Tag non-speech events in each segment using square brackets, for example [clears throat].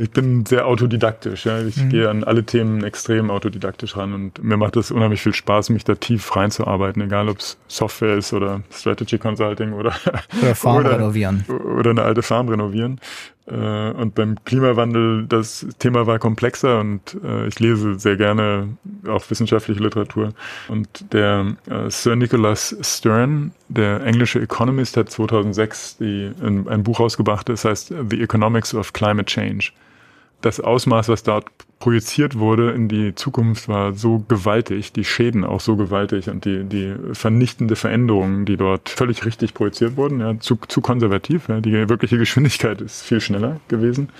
Ich bin sehr autodidaktisch. Ja. Ich mhm. gehe an alle Themen extrem autodidaktisch ran und mir macht es unheimlich viel Spaß, mich da tief reinzuarbeiten, egal ob es Software ist oder Strategy Consulting oder, [laughs] oder Farm oder, renovieren. Oder eine alte Farm renovieren. Äh, und beim Klimawandel, das Thema war komplexer und äh, ich lese sehr gerne auch wissenschaftliche Literatur. Und der äh, Sir Nicholas Stern, der englische Economist, hat 2006 die, ein, ein Buch rausgebracht, das heißt The Economics of Climate Change das Ausmaß, was dort projiziert wurde in die Zukunft, war so gewaltig, die Schäden auch so gewaltig und die, die vernichtende Veränderungen, die dort völlig richtig projiziert wurden, ja, zu, zu konservativ. Ja, die wirkliche Geschwindigkeit ist viel schneller gewesen.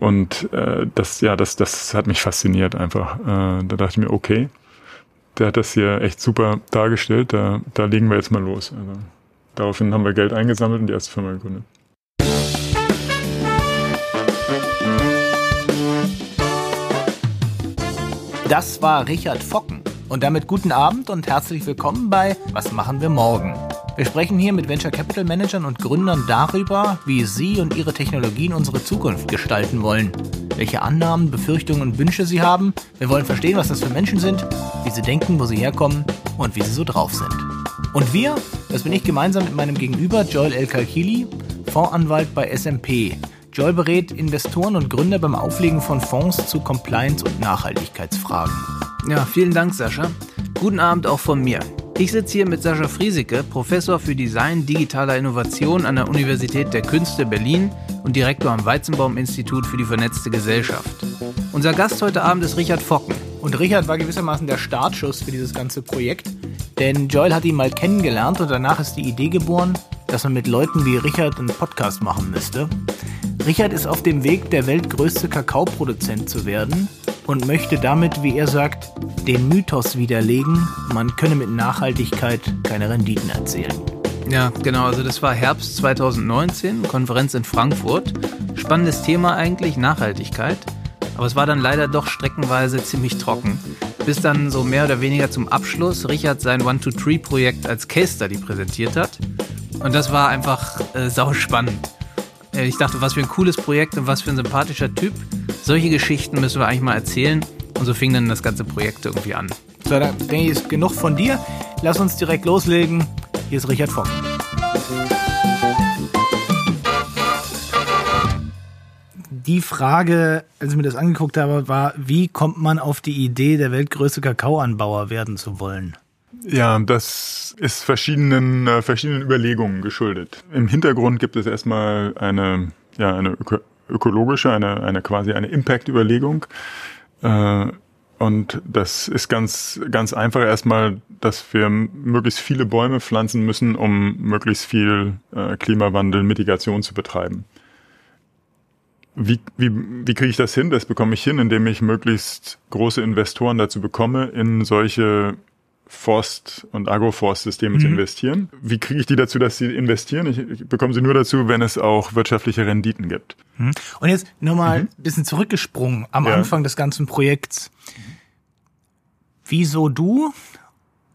Und äh, das, ja, das, das hat mich fasziniert einfach. Äh, da dachte ich mir, okay, der hat das hier echt super dargestellt, da, da legen wir jetzt mal los. Also, daraufhin haben wir Geld eingesammelt und die erste Firma gegründet. Das war Richard Focken. Und damit guten Abend und herzlich willkommen bei Was machen wir morgen? Wir sprechen hier mit Venture Capital Managern und Gründern darüber, wie sie und ihre Technologien unsere Zukunft gestalten wollen. Welche Annahmen, Befürchtungen und Wünsche sie haben. Wir wollen verstehen, was das für Menschen sind, wie sie denken, wo sie herkommen und wie sie so drauf sind. Und wir, das bin ich gemeinsam mit meinem Gegenüber Joel El Kalkili, Fondsanwalt bei SMP. Joel berät Investoren und Gründer beim Auflegen von Fonds zu Compliance- und Nachhaltigkeitsfragen. Ja, vielen Dank, Sascha. Guten Abend auch von mir. Ich sitze hier mit Sascha Friesike, Professor für Design digitaler Innovation an der Universität der Künste Berlin und Direktor am Weizenbaum-Institut für die vernetzte Gesellschaft. Unser Gast heute Abend ist Richard Focken. Und Richard war gewissermaßen der Startschuss für dieses ganze Projekt, denn Joel hat ihn mal kennengelernt und danach ist die Idee geboren, dass man mit Leuten wie Richard einen Podcast machen müsste. Richard ist auf dem Weg, der weltgrößte Kakaoproduzent zu werden und möchte damit, wie er sagt, den Mythos widerlegen, man könne mit Nachhaltigkeit keine Renditen erzielen. Ja, genau, also das war Herbst 2019, Konferenz in Frankfurt. Spannendes Thema eigentlich, Nachhaltigkeit. Aber es war dann leider doch streckenweise ziemlich trocken. Bis dann so mehr oder weniger zum Abschluss Richard sein One-Two-Tree-Projekt als Case Study präsentiert hat. Und das war einfach äh, sau spannend. Äh, ich dachte, was für ein cooles Projekt und was für ein sympathischer Typ. Solche Geschichten müssen wir eigentlich mal erzählen. Und so fing dann das ganze Projekt irgendwie an. So, dann denke ich, ist genug von dir. Lass uns direkt loslegen. Hier ist Richard Fock. Die Frage, als ich mir das angeguckt habe, war, wie kommt man auf die Idee, der weltgrößte Kakaoanbauer werden zu wollen? Ja, das ist verschiedenen, äh, verschiedenen Überlegungen geschuldet. Im Hintergrund gibt es erstmal eine, ja, eine öko ökologische, eine, eine quasi eine Impact-Überlegung. Äh, und das ist ganz, ganz einfach erstmal, dass wir möglichst viele Bäume pflanzen müssen, um möglichst viel äh, Klimawandel, Mitigation zu betreiben. Wie, wie, wie kriege ich das hin? Das bekomme ich hin, indem ich möglichst große Investoren dazu bekomme, in solche Forst- und Agroforstsysteme mhm. zu investieren. Wie kriege ich die dazu, dass sie investieren? Ich, ich, bekomme sie nur dazu, wenn es auch wirtschaftliche Renditen gibt. Mhm. Und jetzt nochmal mhm. ein bisschen zurückgesprungen am ja. Anfang des ganzen Projekts. Wieso du,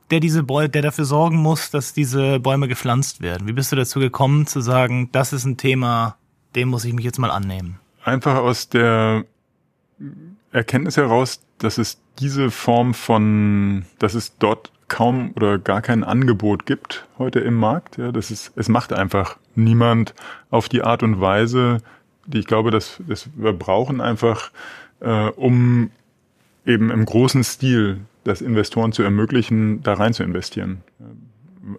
der diese Bäume, der dafür sorgen muss, dass diese Bäume gepflanzt werden? Wie bist du dazu gekommen zu sagen, das ist ein Thema, dem muss ich mich jetzt mal annehmen? Einfach aus der Erkenntnis heraus, dass es diese Form von, dass es dort kaum oder gar kein Angebot gibt heute im Markt. Ja, das ist, es macht einfach niemand auf die Art und Weise, die ich glaube, dass, dass wir brauchen einfach, äh, um eben im großen Stil das Investoren zu ermöglichen, da rein zu investieren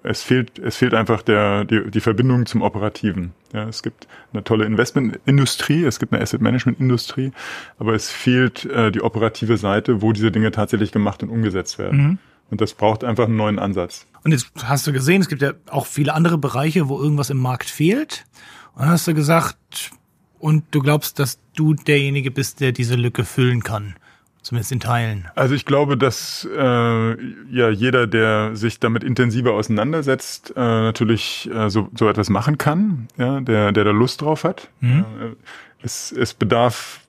es fehlt, es fehlt einfach der, die, die Verbindung zum Operativen. Ja, es gibt eine tolle Investmentindustrie, es gibt eine Asset Management Industrie, aber es fehlt äh, die operative Seite, wo diese Dinge tatsächlich gemacht und umgesetzt werden. Mhm. Und das braucht einfach einen neuen Ansatz. Und jetzt hast du gesehen, es gibt ja auch viele andere Bereiche, wo irgendwas im Markt fehlt. Und dann hast du gesagt, und du glaubst, dass du derjenige bist, der diese Lücke füllen kann. Zumindest in Teilen. Also ich glaube, dass äh, ja jeder, der sich damit intensiver auseinandersetzt, äh, natürlich äh, so, so etwas machen kann, ja, der, der da Lust drauf hat. Mhm. Äh, es, es bedarf,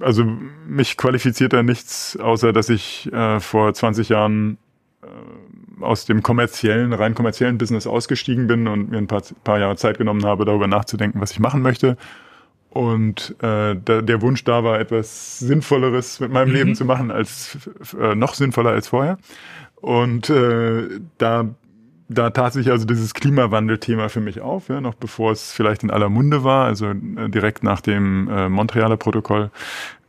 also mich qualifiziert da nichts, außer dass ich äh, vor 20 Jahren äh, aus dem kommerziellen, rein kommerziellen Business ausgestiegen bin und mir ein paar, paar Jahre Zeit genommen habe, darüber nachzudenken, was ich machen möchte und äh, da, der Wunsch da war, etwas Sinnvolleres mit meinem mhm. Leben zu machen, als äh, noch sinnvoller als vorher. Und äh, da da tat sich also dieses Klimawandelthema für mich auf, ja, noch bevor es vielleicht in aller Munde war, also äh, direkt nach dem äh, Montrealer Protokoll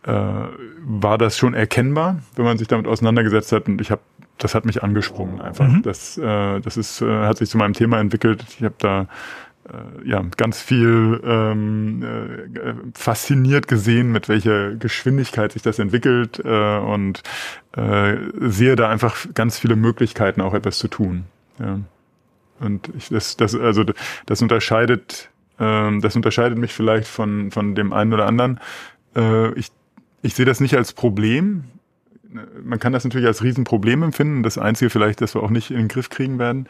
äh, war das schon erkennbar, wenn man sich damit auseinandergesetzt hat. Und ich habe, das hat mich angesprungen einfach. Mhm. Das, äh, das ist, äh, hat sich zu meinem Thema entwickelt. Ich habe da ja ganz viel ähm, äh, fasziniert gesehen, mit welcher Geschwindigkeit sich das entwickelt äh, und äh, sehe da einfach ganz viele Möglichkeiten, auch etwas zu tun. Ja. Und ich, das, das, also das unterscheidet, ähm, das unterscheidet mich vielleicht von von dem einen oder anderen. Äh, ich ich sehe das nicht als Problem. Man kann das natürlich als Riesenproblem empfinden. Das Einzige vielleicht, dass wir auch nicht in den Griff kriegen werden.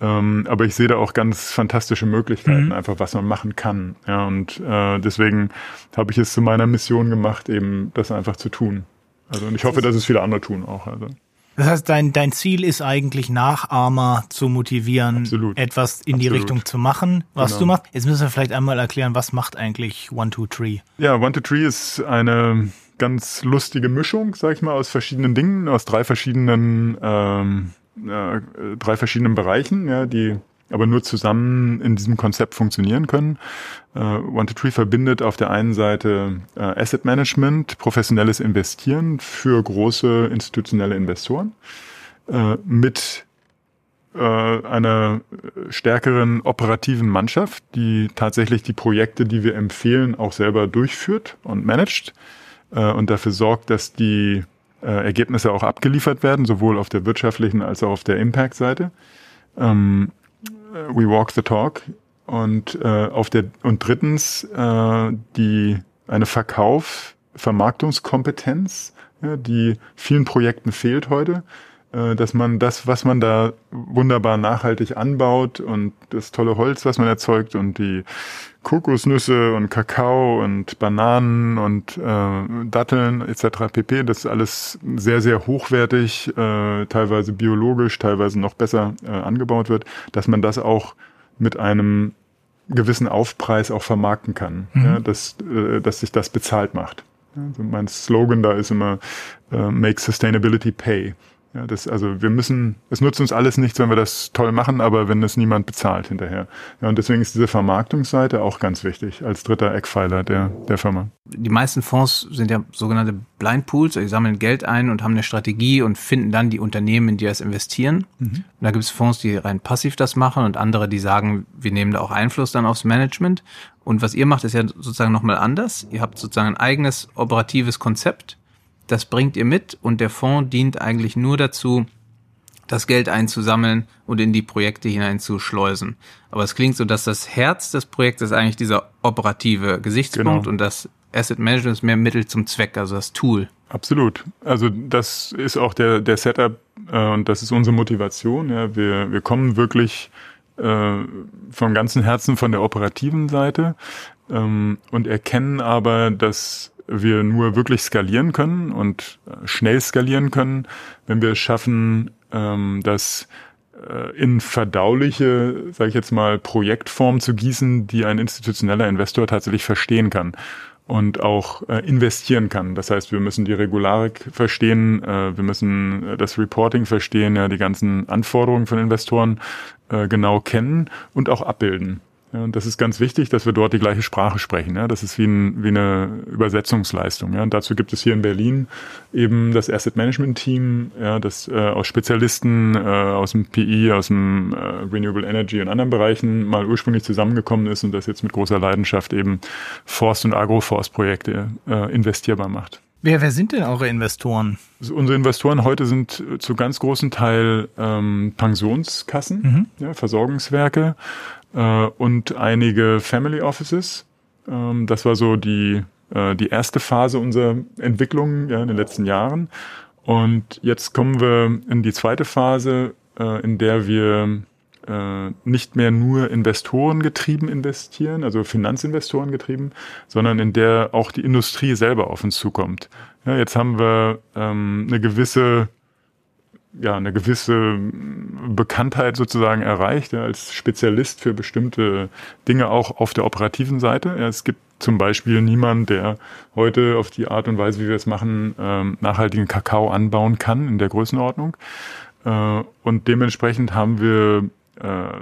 Ähm, aber ich sehe da auch ganz fantastische Möglichkeiten, mhm. einfach was man machen kann. Ja, und äh, deswegen habe ich es zu meiner Mission gemacht, eben das einfach zu tun. Also und ich hoffe, dass es viele andere tun auch. Also. Das heißt, dein, dein Ziel ist eigentlich Nachahmer zu motivieren, Absolut. etwas in Absolut. die Richtung zu machen, was genau. du machst. Jetzt müssen wir vielleicht einmal erklären, was macht eigentlich One Two Tree? Ja, One Two Tree ist eine ganz lustige Mischung, sag ich mal, aus verschiedenen Dingen, aus drei verschiedenen, ähm, äh, drei verschiedenen Bereichen, ja, die aber nur zusammen in diesem Konzept funktionieren können. Äh, One to Tree verbindet auf der einen Seite äh, Asset Management, professionelles Investieren für große institutionelle Investoren äh, mit äh, einer stärkeren operativen Mannschaft, die tatsächlich die Projekte, die wir empfehlen, auch selber durchführt und managt äh, und dafür sorgt, dass die äh, Ergebnisse auch abgeliefert werden, sowohl auf der wirtschaftlichen als auch auf der Impact-Seite. Ähm, we walk the talk und äh, auf der und drittens äh, die eine Verkauf Vermarktungskompetenz, ja, die vielen Projekten fehlt heute äh, dass man das, was man da wunderbar nachhaltig anbaut und das tolle Holz, was man erzeugt und die Kokosnüsse und Kakao und Bananen und äh, Datteln etc. pp. Das ist alles sehr, sehr hochwertig, äh, teilweise biologisch, teilweise noch besser äh, angebaut wird, dass man das auch mit einem gewissen Aufpreis auch vermarkten kann, mhm. ja, dass, äh, dass sich das bezahlt macht. Also mein Slogan da ist immer äh, Make Sustainability Pay. Ja, das, also wir müssen, es nutzt uns alles nichts, wenn wir das toll machen, aber wenn es niemand bezahlt hinterher. Ja, und deswegen ist diese Vermarktungsseite auch ganz wichtig als dritter Eckpfeiler der, der Firma. Die meisten Fonds sind ja sogenannte Blind Pools, also die sammeln Geld ein und haben eine Strategie und finden dann die Unternehmen, in die das investieren. Mhm. Und da gibt es Fonds, die rein passiv das machen und andere, die sagen, wir nehmen da auch Einfluss dann aufs Management. Und was ihr macht, ist ja sozusagen nochmal anders. Ihr habt sozusagen ein eigenes operatives Konzept das bringt ihr mit und der Fonds dient eigentlich nur dazu, das Geld einzusammeln und in die Projekte hineinzuschleusen. Aber es klingt so, dass das Herz des Projektes eigentlich dieser operative Gesichtspunkt genau. und das Asset Management ist mehr Mittel zum Zweck, also das Tool. Absolut. Also das ist auch der, der Setup äh, und das ist unsere Motivation. Ja. Wir, wir kommen wirklich äh, vom ganzen Herzen von der operativen Seite ähm, und erkennen aber, dass wir nur wirklich skalieren können und äh, schnell skalieren können, wenn wir es schaffen, ähm, das äh, in verdauliche, sage ich jetzt mal, Projektform zu gießen, die ein institutioneller Investor tatsächlich verstehen kann und auch äh, investieren kann. Das heißt, wir müssen die Regularik verstehen, äh, wir müssen äh, das Reporting verstehen, ja, die ganzen Anforderungen von Investoren äh, genau kennen und auch abbilden. Ja, und das ist ganz wichtig, dass wir dort die gleiche Sprache sprechen. Ja, das ist wie, ein, wie eine Übersetzungsleistung. Ja, und dazu gibt es hier in Berlin eben das Asset Management Team, ja, das äh, aus Spezialisten äh, aus dem PI, aus dem äh, Renewable Energy und anderen Bereichen mal ursprünglich zusammengekommen ist und das jetzt mit großer Leidenschaft eben Forst- und Agroforstprojekte äh, investierbar macht. Wer, wer sind denn eure Investoren? Also unsere Investoren heute sind zu ganz großen Teil ähm, Pensionskassen, mhm. ja, Versorgungswerke, äh, und einige Family Offices. Ähm, das war so die, äh, die erste Phase unserer Entwicklung ja, in den letzten Jahren. Und jetzt kommen wir in die zweite Phase, äh, in der wir äh, nicht mehr nur Investoren getrieben investieren, also Finanzinvestoren getrieben, sondern in der auch die Industrie selber auf uns zukommt. Ja, jetzt haben wir ähm, eine gewisse ja eine gewisse Bekanntheit sozusagen erreicht, ja, als Spezialist für bestimmte Dinge auch auf der operativen Seite. Ja, es gibt zum Beispiel niemand, der heute auf die Art und Weise, wie wir es machen, ähm, nachhaltigen Kakao anbauen kann in der Größenordnung. Äh, und dementsprechend haben wir äh,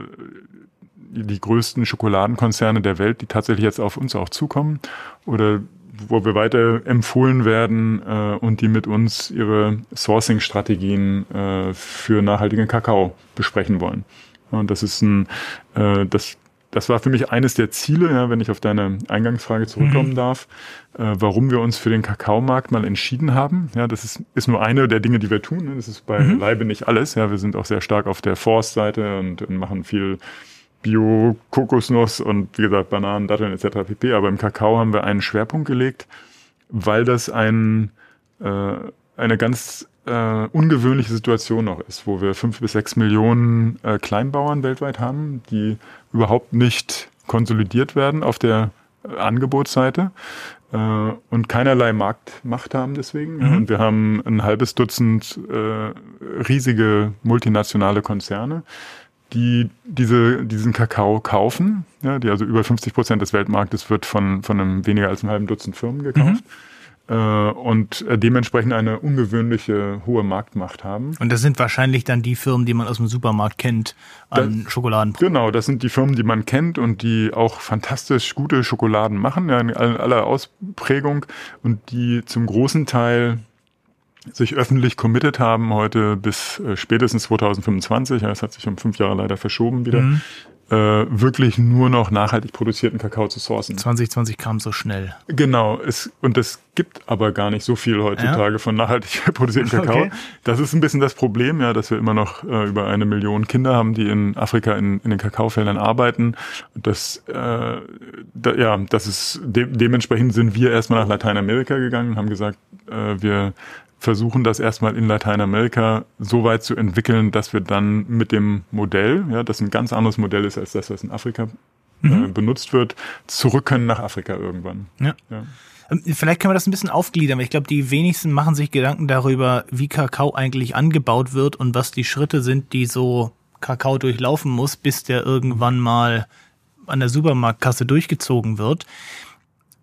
die größten Schokoladenkonzerne der Welt, die tatsächlich jetzt auf uns auch zukommen oder wo wir weiter empfohlen werden äh, und die mit uns ihre Sourcing-Strategien äh, für nachhaltigen Kakao besprechen wollen. Und das ist ein, äh, das, das war für mich eines der Ziele, ja, wenn ich auf deine Eingangsfrage zurückkommen mhm. darf, äh, warum wir uns für den Kakaomarkt mal entschieden haben. Ja, das ist, ist nur eine der Dinge, die wir tun. Ne? Das ist bei mhm. Leibe nicht alles. Ja, wir sind auch sehr stark auf der Forstseite und, und machen viel Bio, Kokosnuss und wie gesagt Bananen, Datteln etc. pp. Aber im Kakao haben wir einen Schwerpunkt gelegt, weil das ein, äh, eine ganz äh, ungewöhnliche Situation noch ist, wo wir fünf bis sechs Millionen äh, Kleinbauern weltweit haben, die überhaupt nicht konsolidiert werden auf der äh, Angebotsseite äh, und keinerlei Marktmacht haben deswegen. Mhm. Und wir haben ein halbes Dutzend äh, riesige multinationale Konzerne, die diese, diesen Kakao kaufen, ja, die also über 50 Prozent des Weltmarktes wird von, von einem weniger als einem halben Dutzend Firmen gekauft. Mhm. Äh, und dementsprechend eine ungewöhnliche hohe Marktmacht haben. Und das sind wahrscheinlich dann die Firmen, die man aus dem Supermarkt kennt an das, Schokoladenprodukten. Genau, das sind die Firmen, die man kennt und die auch fantastisch gute Schokoladen machen, ja, in aller Ausprägung und die zum großen Teil sich öffentlich committed haben, heute bis äh, spätestens 2025, ja, es hat sich um fünf Jahre leider verschoben wieder, mhm. äh, wirklich nur noch nachhaltig produzierten Kakao zu sourcen. 2020 kam so schnell. Genau, es, und es gibt aber gar nicht so viel heutzutage ja? von nachhaltig [laughs] produzierten Kakao. Okay. Das ist ein bisschen das Problem, ja, dass wir immer noch äh, über eine Million Kinder haben, die in Afrika in, in den Kakaofeldern arbeiten. Das, äh, da, ja, das ist de dementsprechend sind wir erstmal nach Lateinamerika gegangen und haben gesagt, äh, wir versuchen das erstmal in Lateinamerika so weit zu entwickeln, dass wir dann mit dem Modell, ja, das ein ganz anderes Modell ist als das, was in Afrika äh, mhm. benutzt wird, zurück können nach Afrika irgendwann. Ja. ja. Ähm, vielleicht können wir das ein bisschen aufgliedern, weil ich glaube, die wenigsten machen sich Gedanken darüber, wie Kakao eigentlich angebaut wird und was die Schritte sind, die so Kakao durchlaufen muss, bis der irgendwann mal an der Supermarktkasse durchgezogen wird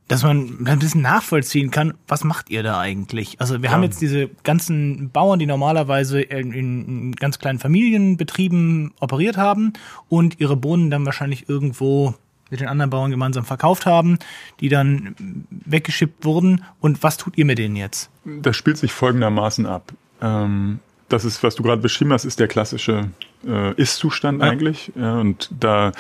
dass man ein bisschen nachvollziehen kann, was macht ihr da eigentlich? Also wir ja. haben jetzt diese ganzen Bauern, die normalerweise in, in, ganz kleinen Familienbetrieben operiert haben und ihre Bohnen dann wahrscheinlich irgendwo mit den anderen Bauern gemeinsam verkauft haben, die dann weggeschippt wurden. Und was tut ihr mit denen jetzt? Das spielt sich folgendermaßen ab. Ähm, das ist, was du gerade beschrieben hast, ist der klassische äh, Ist-Zustand ja. eigentlich. Ja, und da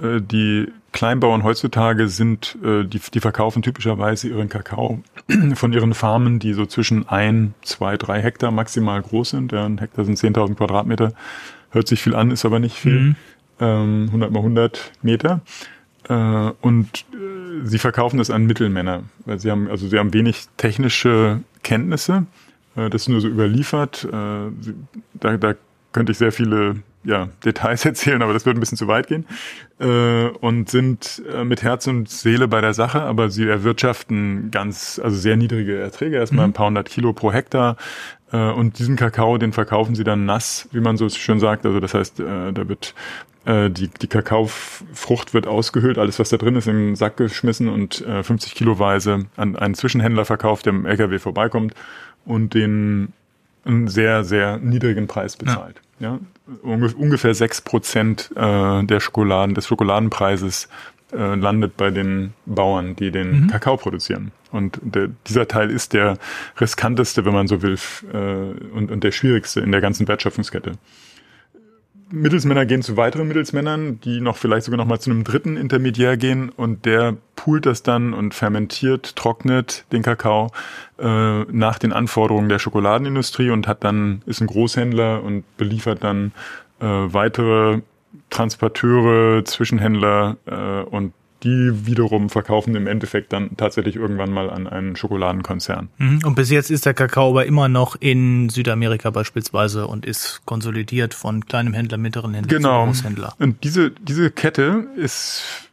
äh, die Kleinbauern heutzutage sind, äh, die, die verkaufen typischerweise ihren Kakao [clears throat] von ihren Farmen, die so zwischen ein, zwei, drei Hektar maximal groß sind. Ja, ein Hektar sind 10.000 Quadratmeter. Hört sich viel an, ist aber nicht viel. Mhm. Ähm, 100 mal 100 Meter. Äh, und äh, sie verkaufen das an Mittelmänner. Weil sie haben, also sie haben wenig technische Kenntnisse. Äh, das ist nur so überliefert. Äh, da, da könnte ich sehr viele ja, Details [laughs] erzählen, aber das würde ein bisschen zu weit gehen. Äh, und sind äh, mit Herz und Seele bei der Sache, aber sie erwirtschaften ganz, also sehr niedrige Erträge, erstmal mhm. ein paar hundert Kilo pro Hektar. Äh, und diesen Kakao, den verkaufen sie dann nass, wie man so schön sagt. Also das heißt, äh, da wird äh, die, die Kakaofrucht wird ausgehöhlt, alles was da drin ist, in den Sack geschmissen und äh, 50 Kiloweise an einen Zwischenhändler verkauft, der im LKW vorbeikommt und den einen sehr, sehr niedrigen Preis bezahlt. Ja. Ja, ungefähr sechs Prozent äh, der Schokoladen, des Schokoladenpreises äh, landet bei den Bauern, die den mhm. Kakao produzieren. Und der, dieser Teil ist der riskanteste, wenn man so will, äh, und, und der schwierigste in der ganzen Wertschöpfungskette. Mittelsmänner gehen zu weiteren Mittelsmännern, die noch vielleicht sogar noch mal zu einem dritten Intermediär gehen und der poolt das dann und fermentiert, trocknet den Kakao äh, nach den Anforderungen der Schokoladenindustrie und hat dann ist ein Großhändler und beliefert dann äh, weitere Transporteure, Zwischenhändler äh, und die wiederum verkaufen im Endeffekt dann tatsächlich irgendwann mal an einen Schokoladenkonzern. Mhm. Und bis jetzt ist der Kakao aber immer noch in Südamerika beispielsweise und ist konsolidiert von kleinem Händler, mittleren Händler genau. Großhändler. Und diese, diese Kette ist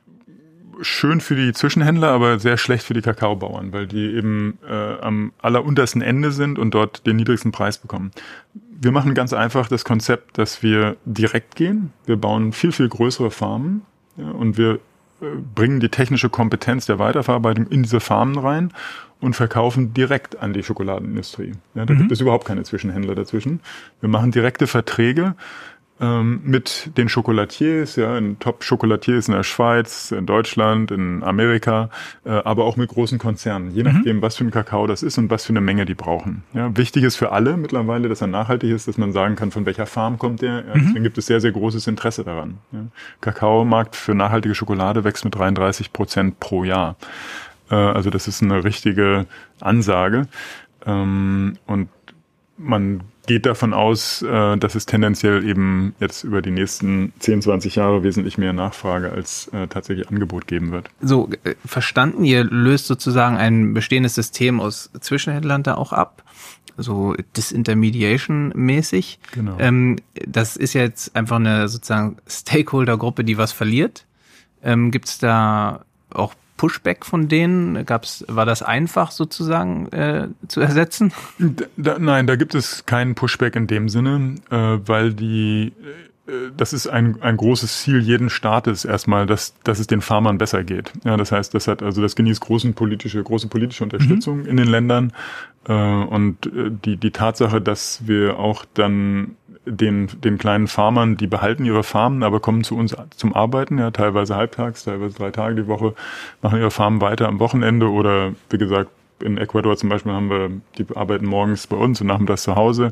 schön für die Zwischenhändler, aber sehr schlecht für die Kakaobauern, weil die eben äh, am alleruntersten Ende sind und dort den niedrigsten Preis bekommen. Wir machen ganz einfach das Konzept, dass wir direkt gehen. Wir bauen viel, viel größere Farmen ja, und wir bringen die technische Kompetenz der Weiterverarbeitung in diese Farmen rein und verkaufen direkt an die Schokoladenindustrie. Ja, da mhm. gibt es überhaupt keine Zwischenhändler dazwischen. Wir machen direkte Verträge ähm, mit den Chocolatiers, ja, in Top-Chocolatiers in der Schweiz, in Deutschland, in Amerika, äh, aber auch mit großen Konzernen, je mhm. nachdem, was für ein Kakao das ist und was für eine Menge die brauchen. Ja, wichtig ist für alle mittlerweile, dass er nachhaltig ist, dass man sagen kann, von welcher Farm kommt der. Ja, mhm. Deswegen gibt es sehr, sehr großes Interesse daran. Ja. Kakaomarkt für nachhaltige Schokolade wächst mit 33 Prozent pro Jahr. Äh, also das ist eine richtige Ansage. Ähm, und man geht davon aus, äh, dass es tendenziell eben jetzt über die nächsten 10, 20 Jahre wesentlich mehr Nachfrage als äh, tatsächlich Angebot geben wird. So, äh, verstanden, ihr löst sozusagen ein bestehendes System aus Zwischenhändlern da auch ab, so Disintermediation-mäßig. Genau. Ähm, das ist jetzt einfach eine sozusagen Stakeholder-Gruppe, die was verliert. Ähm, Gibt es da auch Pushback von denen? Gab's, war das einfach sozusagen äh, zu ersetzen? Da, nein, da gibt es keinen Pushback in dem Sinne, äh, weil die äh, das ist ein, ein großes Ziel jeden Staates erstmal, dass, dass es den Farmern besser geht. Ja, das heißt, das hat also das genießt großen politische, große politische Unterstützung mhm. in den Ländern. Äh, und äh, die, die Tatsache, dass wir auch dann den, den kleinen Farmern, die behalten ihre Farmen, aber kommen zu uns zum Arbeiten, ja, teilweise halbtags, teilweise drei Tage die Woche, machen ihre Farmen weiter am Wochenende oder wie gesagt, in Ecuador zum Beispiel haben wir, die arbeiten morgens bei uns und nachmittags zu Hause.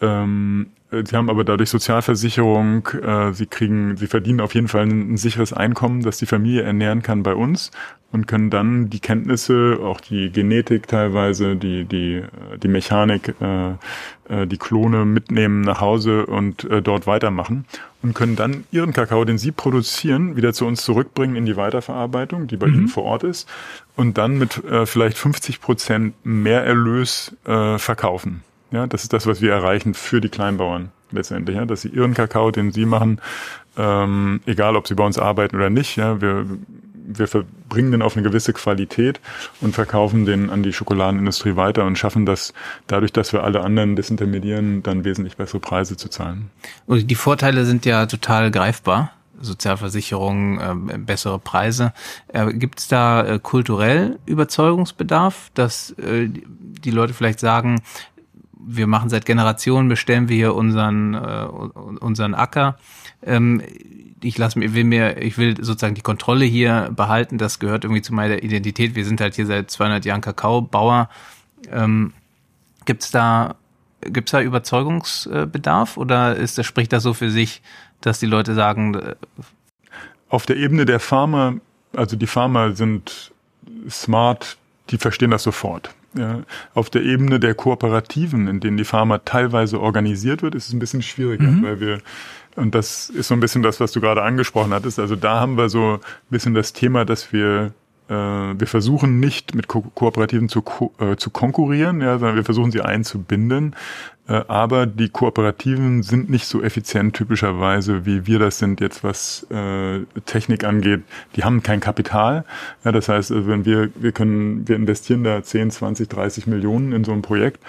Ähm, sie haben aber dadurch Sozialversicherung, äh, sie kriegen, sie verdienen auf jeden Fall ein, ein, sicheres Einkommen, das die Familie ernähren kann bei uns und können dann die Kenntnisse, auch die Genetik teilweise, die, die, die Mechanik, äh, äh, die Klone mitnehmen nach Hause und äh, dort weitermachen und können dann ihren Kakao, den sie produzieren, wieder zu uns zurückbringen in die Weiterverarbeitung, die bei mhm. ihnen vor Ort ist, und dann mit äh, vielleicht 50 Prozent mehr Erlös äh, verkaufen. Ja, das ist das, was wir erreichen für die Kleinbauern letztendlich, ja, dass sie ihren Kakao, den sie machen, ähm, egal ob sie bei uns arbeiten oder nicht, ja, wir wir verbringen den auf eine gewisse Qualität und verkaufen den an die Schokoladenindustrie weiter und schaffen das dadurch, dass wir alle anderen disintermedieren, dann wesentlich bessere Preise zu zahlen. Und die Vorteile sind ja total greifbar. Sozialversicherung, äh, bessere Preise. Äh, Gibt es da äh, kulturell Überzeugungsbedarf, dass äh, die Leute vielleicht sagen, wir machen seit Generationen, bestellen wir hier unseren, äh, unseren Acker. Ähm, ich lasse mir, will mir, ich will sozusagen die Kontrolle hier behalten. Das gehört irgendwie zu meiner Identität. Wir sind halt hier seit 200 Jahren Kakaobauer. Ähm, gibt's da, gibt's da Überzeugungsbedarf oder ist das, spricht das so für sich, dass die Leute sagen, äh, auf der Ebene der Farmer, also die Farmer sind smart, die verstehen das sofort. Auf der Ebene der Kooperativen, in denen die Pharma teilweise organisiert wird, ist es ein bisschen schwieriger, mhm. weil wir und das ist so ein bisschen das, was du gerade angesprochen hattest. Also da haben wir so ein bisschen das Thema, dass wir äh, wir versuchen nicht mit Ko Kooperativen zu, ko äh, zu konkurrieren, ja, sondern wir versuchen sie einzubinden. Äh, aber die Kooperativen sind nicht so effizient typischerweise, wie wir das sind jetzt, was äh, Technik angeht. Die haben kein Kapital. Ja, das heißt, also wenn wir, wir können, wir investieren da 10, 20, 30 Millionen in so ein Projekt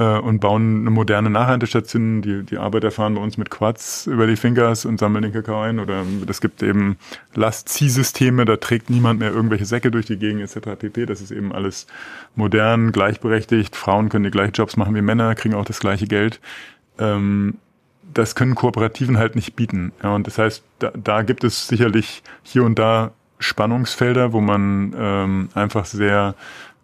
äh, und bauen eine moderne Nachhaltestation. Die, die Arbeiter fahren bei uns mit Quads über die Fingers und sammeln den Kakao ein. Oder es gibt eben Lastziehsysteme, da trägt niemand mehr irgendwelche Säcke durch die Gegend etc. pp. Das ist eben alles modern, gleichberechtigt. Frauen können die gleichen Jobs machen wie Männer, kriegen auch das gleiche Geld. Ähm, das können Kooperativen halt nicht bieten. Ja, und das heißt, da, da gibt es sicherlich hier und da Spannungsfelder, wo man ähm, einfach sehr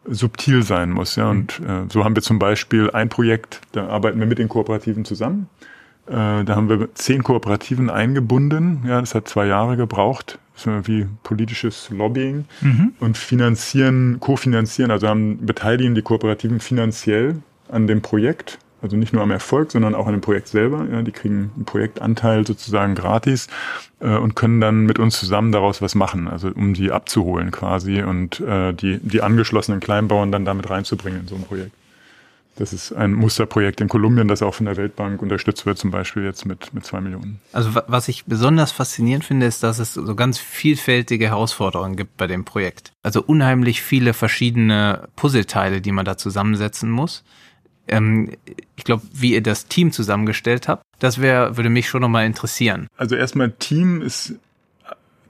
subtil sein muss. Ja, und mhm. äh, so haben wir zum Beispiel ein Projekt, da arbeiten wir mit den Kooperativen zusammen. Äh, da haben wir zehn Kooperativen eingebunden. Ja, das hat zwei Jahre gebraucht. Das ist wie politisches Lobbying mhm. und finanzieren, kofinanzieren, also haben beteiligen die Kooperativen finanziell an dem Projekt also nicht nur am Erfolg, sondern auch an dem Projekt selber. Ja, die kriegen einen Projektanteil sozusagen gratis äh, und können dann mit uns zusammen daraus was machen, also um die abzuholen quasi und äh, die, die angeschlossenen Kleinbauern dann damit reinzubringen in so ein Projekt. Das ist ein Musterprojekt in Kolumbien, das auch von der Weltbank unterstützt wird, zum Beispiel jetzt mit, mit zwei Millionen. Also was ich besonders faszinierend finde, ist, dass es so ganz vielfältige Herausforderungen gibt bei dem Projekt. Also unheimlich viele verschiedene Puzzleteile, die man da zusammensetzen muss. Ähm, ich glaube, wie ihr das Team zusammengestellt habt, das wäre, würde mich schon nochmal interessieren. Also erstmal Team ist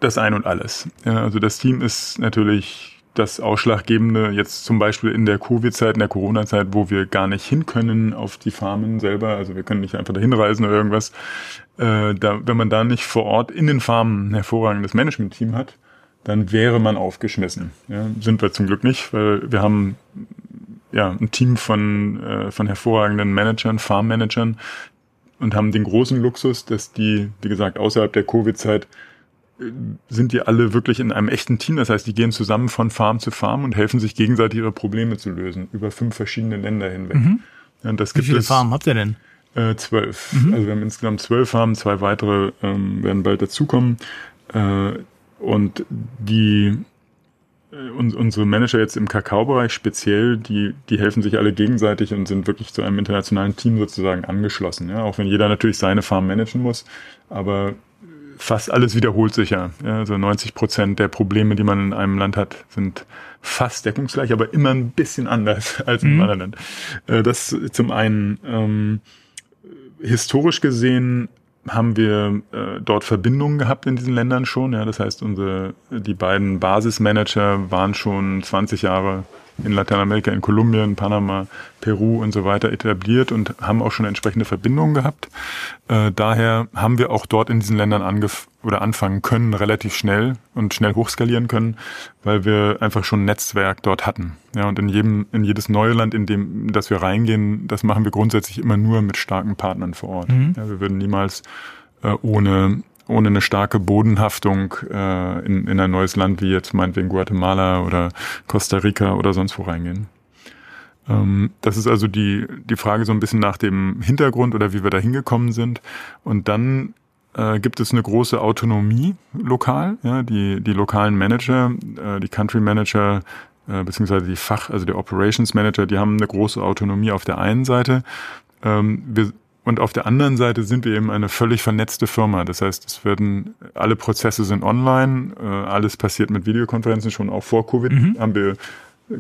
das Ein und Alles. Ja, also das Team ist natürlich das Ausschlaggebende jetzt zum Beispiel in der Covid-Zeit, in der Corona-Zeit, wo wir gar nicht hin können auf die Farmen selber. Also wir können nicht einfach dahin reisen oder irgendwas. Äh, da, wenn man da nicht vor Ort in den Farmen ein hervorragendes Management-Team hat, dann wäre man aufgeschmissen. Ja, sind wir zum Glück nicht, weil wir haben ja ein Team von, äh, von hervorragenden Managern, Farmmanagern und haben den großen Luxus, dass die, wie gesagt, außerhalb der Covid-Zeit sind die alle wirklich in einem echten Team. Das heißt, die gehen zusammen von Farm zu Farm und helfen sich gegenseitig ihre Probleme zu lösen über fünf verschiedene Länder hinweg. Mhm. Ja, das Wie viele es, Farmen habt ihr denn? Äh, zwölf. Mhm. Also wir haben insgesamt zwölf Farmen, zwei weitere ähm, werden bald dazukommen. Äh, und die äh, unsere Manager jetzt im Kakaobereich speziell, die, die helfen sich alle gegenseitig und sind wirklich zu einem internationalen Team sozusagen angeschlossen. Ja? Auch wenn jeder natürlich seine Farm managen muss, aber fast alles wiederholt sich ja. ja. Also 90 Prozent der Probleme, die man in einem Land hat, sind fast deckungsgleich, aber immer ein bisschen anders [laughs] als in einem mhm. anderen Land. Äh, das zum einen. Ähm, historisch gesehen haben wir äh, dort Verbindungen gehabt in diesen Ländern schon. Ja, das heißt, unsere die beiden Basismanager waren schon 20 Jahre in Lateinamerika, in Kolumbien, Panama, Peru und so weiter etabliert und haben auch schon entsprechende Verbindungen gehabt. Äh, daher haben wir auch dort in diesen Ländern angef oder anfangen können, relativ schnell und schnell hochskalieren können, weil wir einfach schon ein Netzwerk dort hatten. Ja, und in jedem, in jedes neue Land, in dem, das wir reingehen, das machen wir grundsätzlich immer nur mit starken Partnern vor Ort. Mhm. Ja, wir würden niemals äh, ohne ohne eine starke Bodenhaftung äh, in, in ein neues Land wie jetzt meinetwegen Guatemala oder Costa Rica oder sonst wo reingehen. Ähm, das ist also die, die Frage so ein bisschen nach dem Hintergrund oder wie wir da hingekommen sind. Und dann äh, gibt es eine große Autonomie lokal. Ja, die, die lokalen Manager, äh, die Country Manager, äh, beziehungsweise die Fach, also der Operations Manager, die haben eine große Autonomie auf der einen Seite. Ähm, wir und auf der anderen Seite sind wir eben eine völlig vernetzte Firma. Das heißt, es werden, alle Prozesse sind online, äh, alles passiert mit Videokonferenzen schon auch vor Covid. Mhm. Haben wir,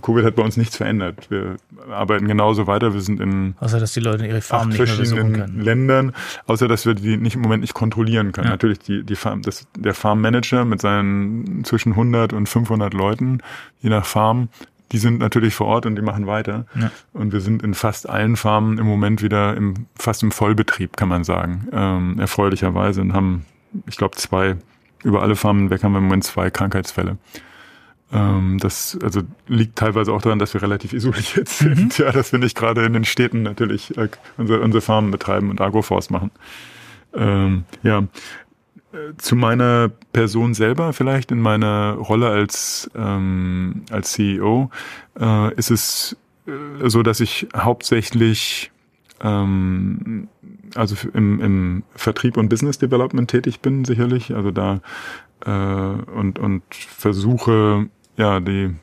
Covid hat bei uns nichts verändert. Wir arbeiten genauso weiter. Wir sind in außer dass die Leute ihre Farmen nicht verschiedenen können. Ländern, außer dass wir die nicht im Moment nicht kontrollieren können. Ja. Natürlich die die Farm, das, der Farmmanager mit seinen zwischen 100 und 500 Leuten, je nach Farm, die sind natürlich vor Ort und die machen weiter. Ja. Und wir sind in fast allen Farmen im Moment wieder im, fast im Vollbetrieb, kann man sagen, ähm, erfreulicherweise und haben, ich glaube, zwei, über alle Farmen weg haben wir im Moment zwei Krankheitsfälle. Ähm, das also liegt teilweise auch daran, dass wir relativ isoliert sind, mhm. ja, dass wir nicht gerade in den Städten natürlich äh, unsere, unsere Farmen betreiben und Agroforst machen. Ähm, ja, zu meiner Person selber vielleicht in meiner Rolle als ähm, als CEO äh, ist es äh, so, dass ich hauptsächlich ähm, also im, im Vertrieb und Business Development tätig bin sicherlich, also da äh, und und versuche ja die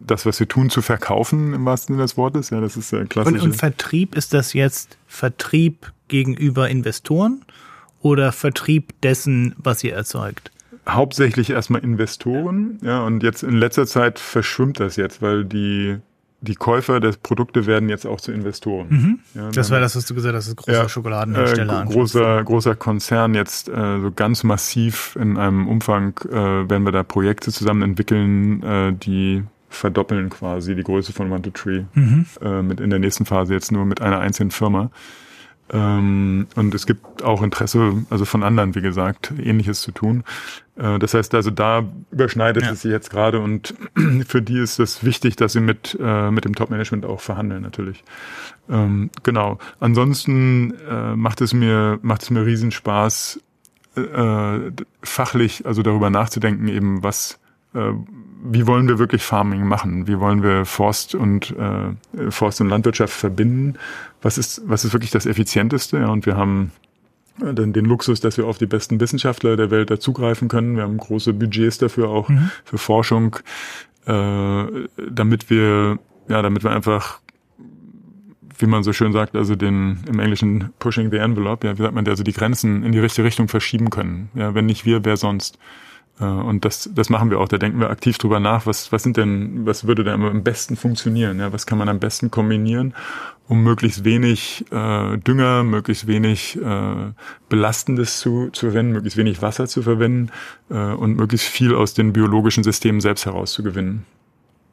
das, was wir tun, zu verkaufen im wahrsten Sinne des Wortes. Ja, das ist ja klassisch. Und, und Vertrieb ist das jetzt Vertrieb gegenüber Investoren oder Vertrieb dessen, was ihr erzeugt? Hauptsächlich erstmal Investoren, ja, und jetzt in letzter Zeit verschwimmt das jetzt, weil die die Käufer der Produkte werden jetzt auch zu Investoren. Mhm. Ja, das war das, was du gesagt hast, das ist großer ja, Schokoladenhersteller. Äh, großer, großer Konzern jetzt äh, so ganz massiv in einem Umfang äh, werden wir da Projekte zusammen entwickeln, äh, die verdoppeln quasi die Größe von One to Tree mhm. äh, mit in der nächsten Phase jetzt nur mit einer einzelnen Firma. Ähm, und es gibt auch Interesse, also von anderen, wie gesagt, ähnliches zu tun. Äh, das heißt also, da überschneidet ja. es sich jetzt gerade und [clears throat] für die ist es wichtig, dass sie mit, äh, mit dem Top-Management auch verhandeln, natürlich. Ähm, genau. Ansonsten äh, macht es mir, macht es mir riesen Spaß, äh, fachlich, also darüber nachzudenken, eben was, wie wollen wir wirklich Farming machen? Wie wollen wir Forst und äh, Forst und Landwirtschaft verbinden? Was ist was ist wirklich das effizienteste? Ja, und wir haben äh, den, den Luxus, dass wir auf die besten Wissenschaftler der Welt dazugreifen können. Wir haben große Budgets dafür auch mhm. für Forschung, äh, damit wir ja, damit wir einfach wie man so schön sagt, also den im Englischen pushing the envelope, ja, wie sagt man, also die Grenzen in die richtige Richtung verschieben können. Ja, wenn nicht wir, wer sonst? Äh, und das, das machen wir auch. Da denken wir aktiv drüber nach, was, was sind denn, was würde da am besten funktionieren? Ja, was kann man am besten kombinieren, um möglichst wenig äh, Dünger, möglichst wenig äh, Belastendes zu, zu verwenden, möglichst wenig Wasser zu verwenden äh, und möglichst viel aus den biologischen Systemen selbst herauszugewinnen.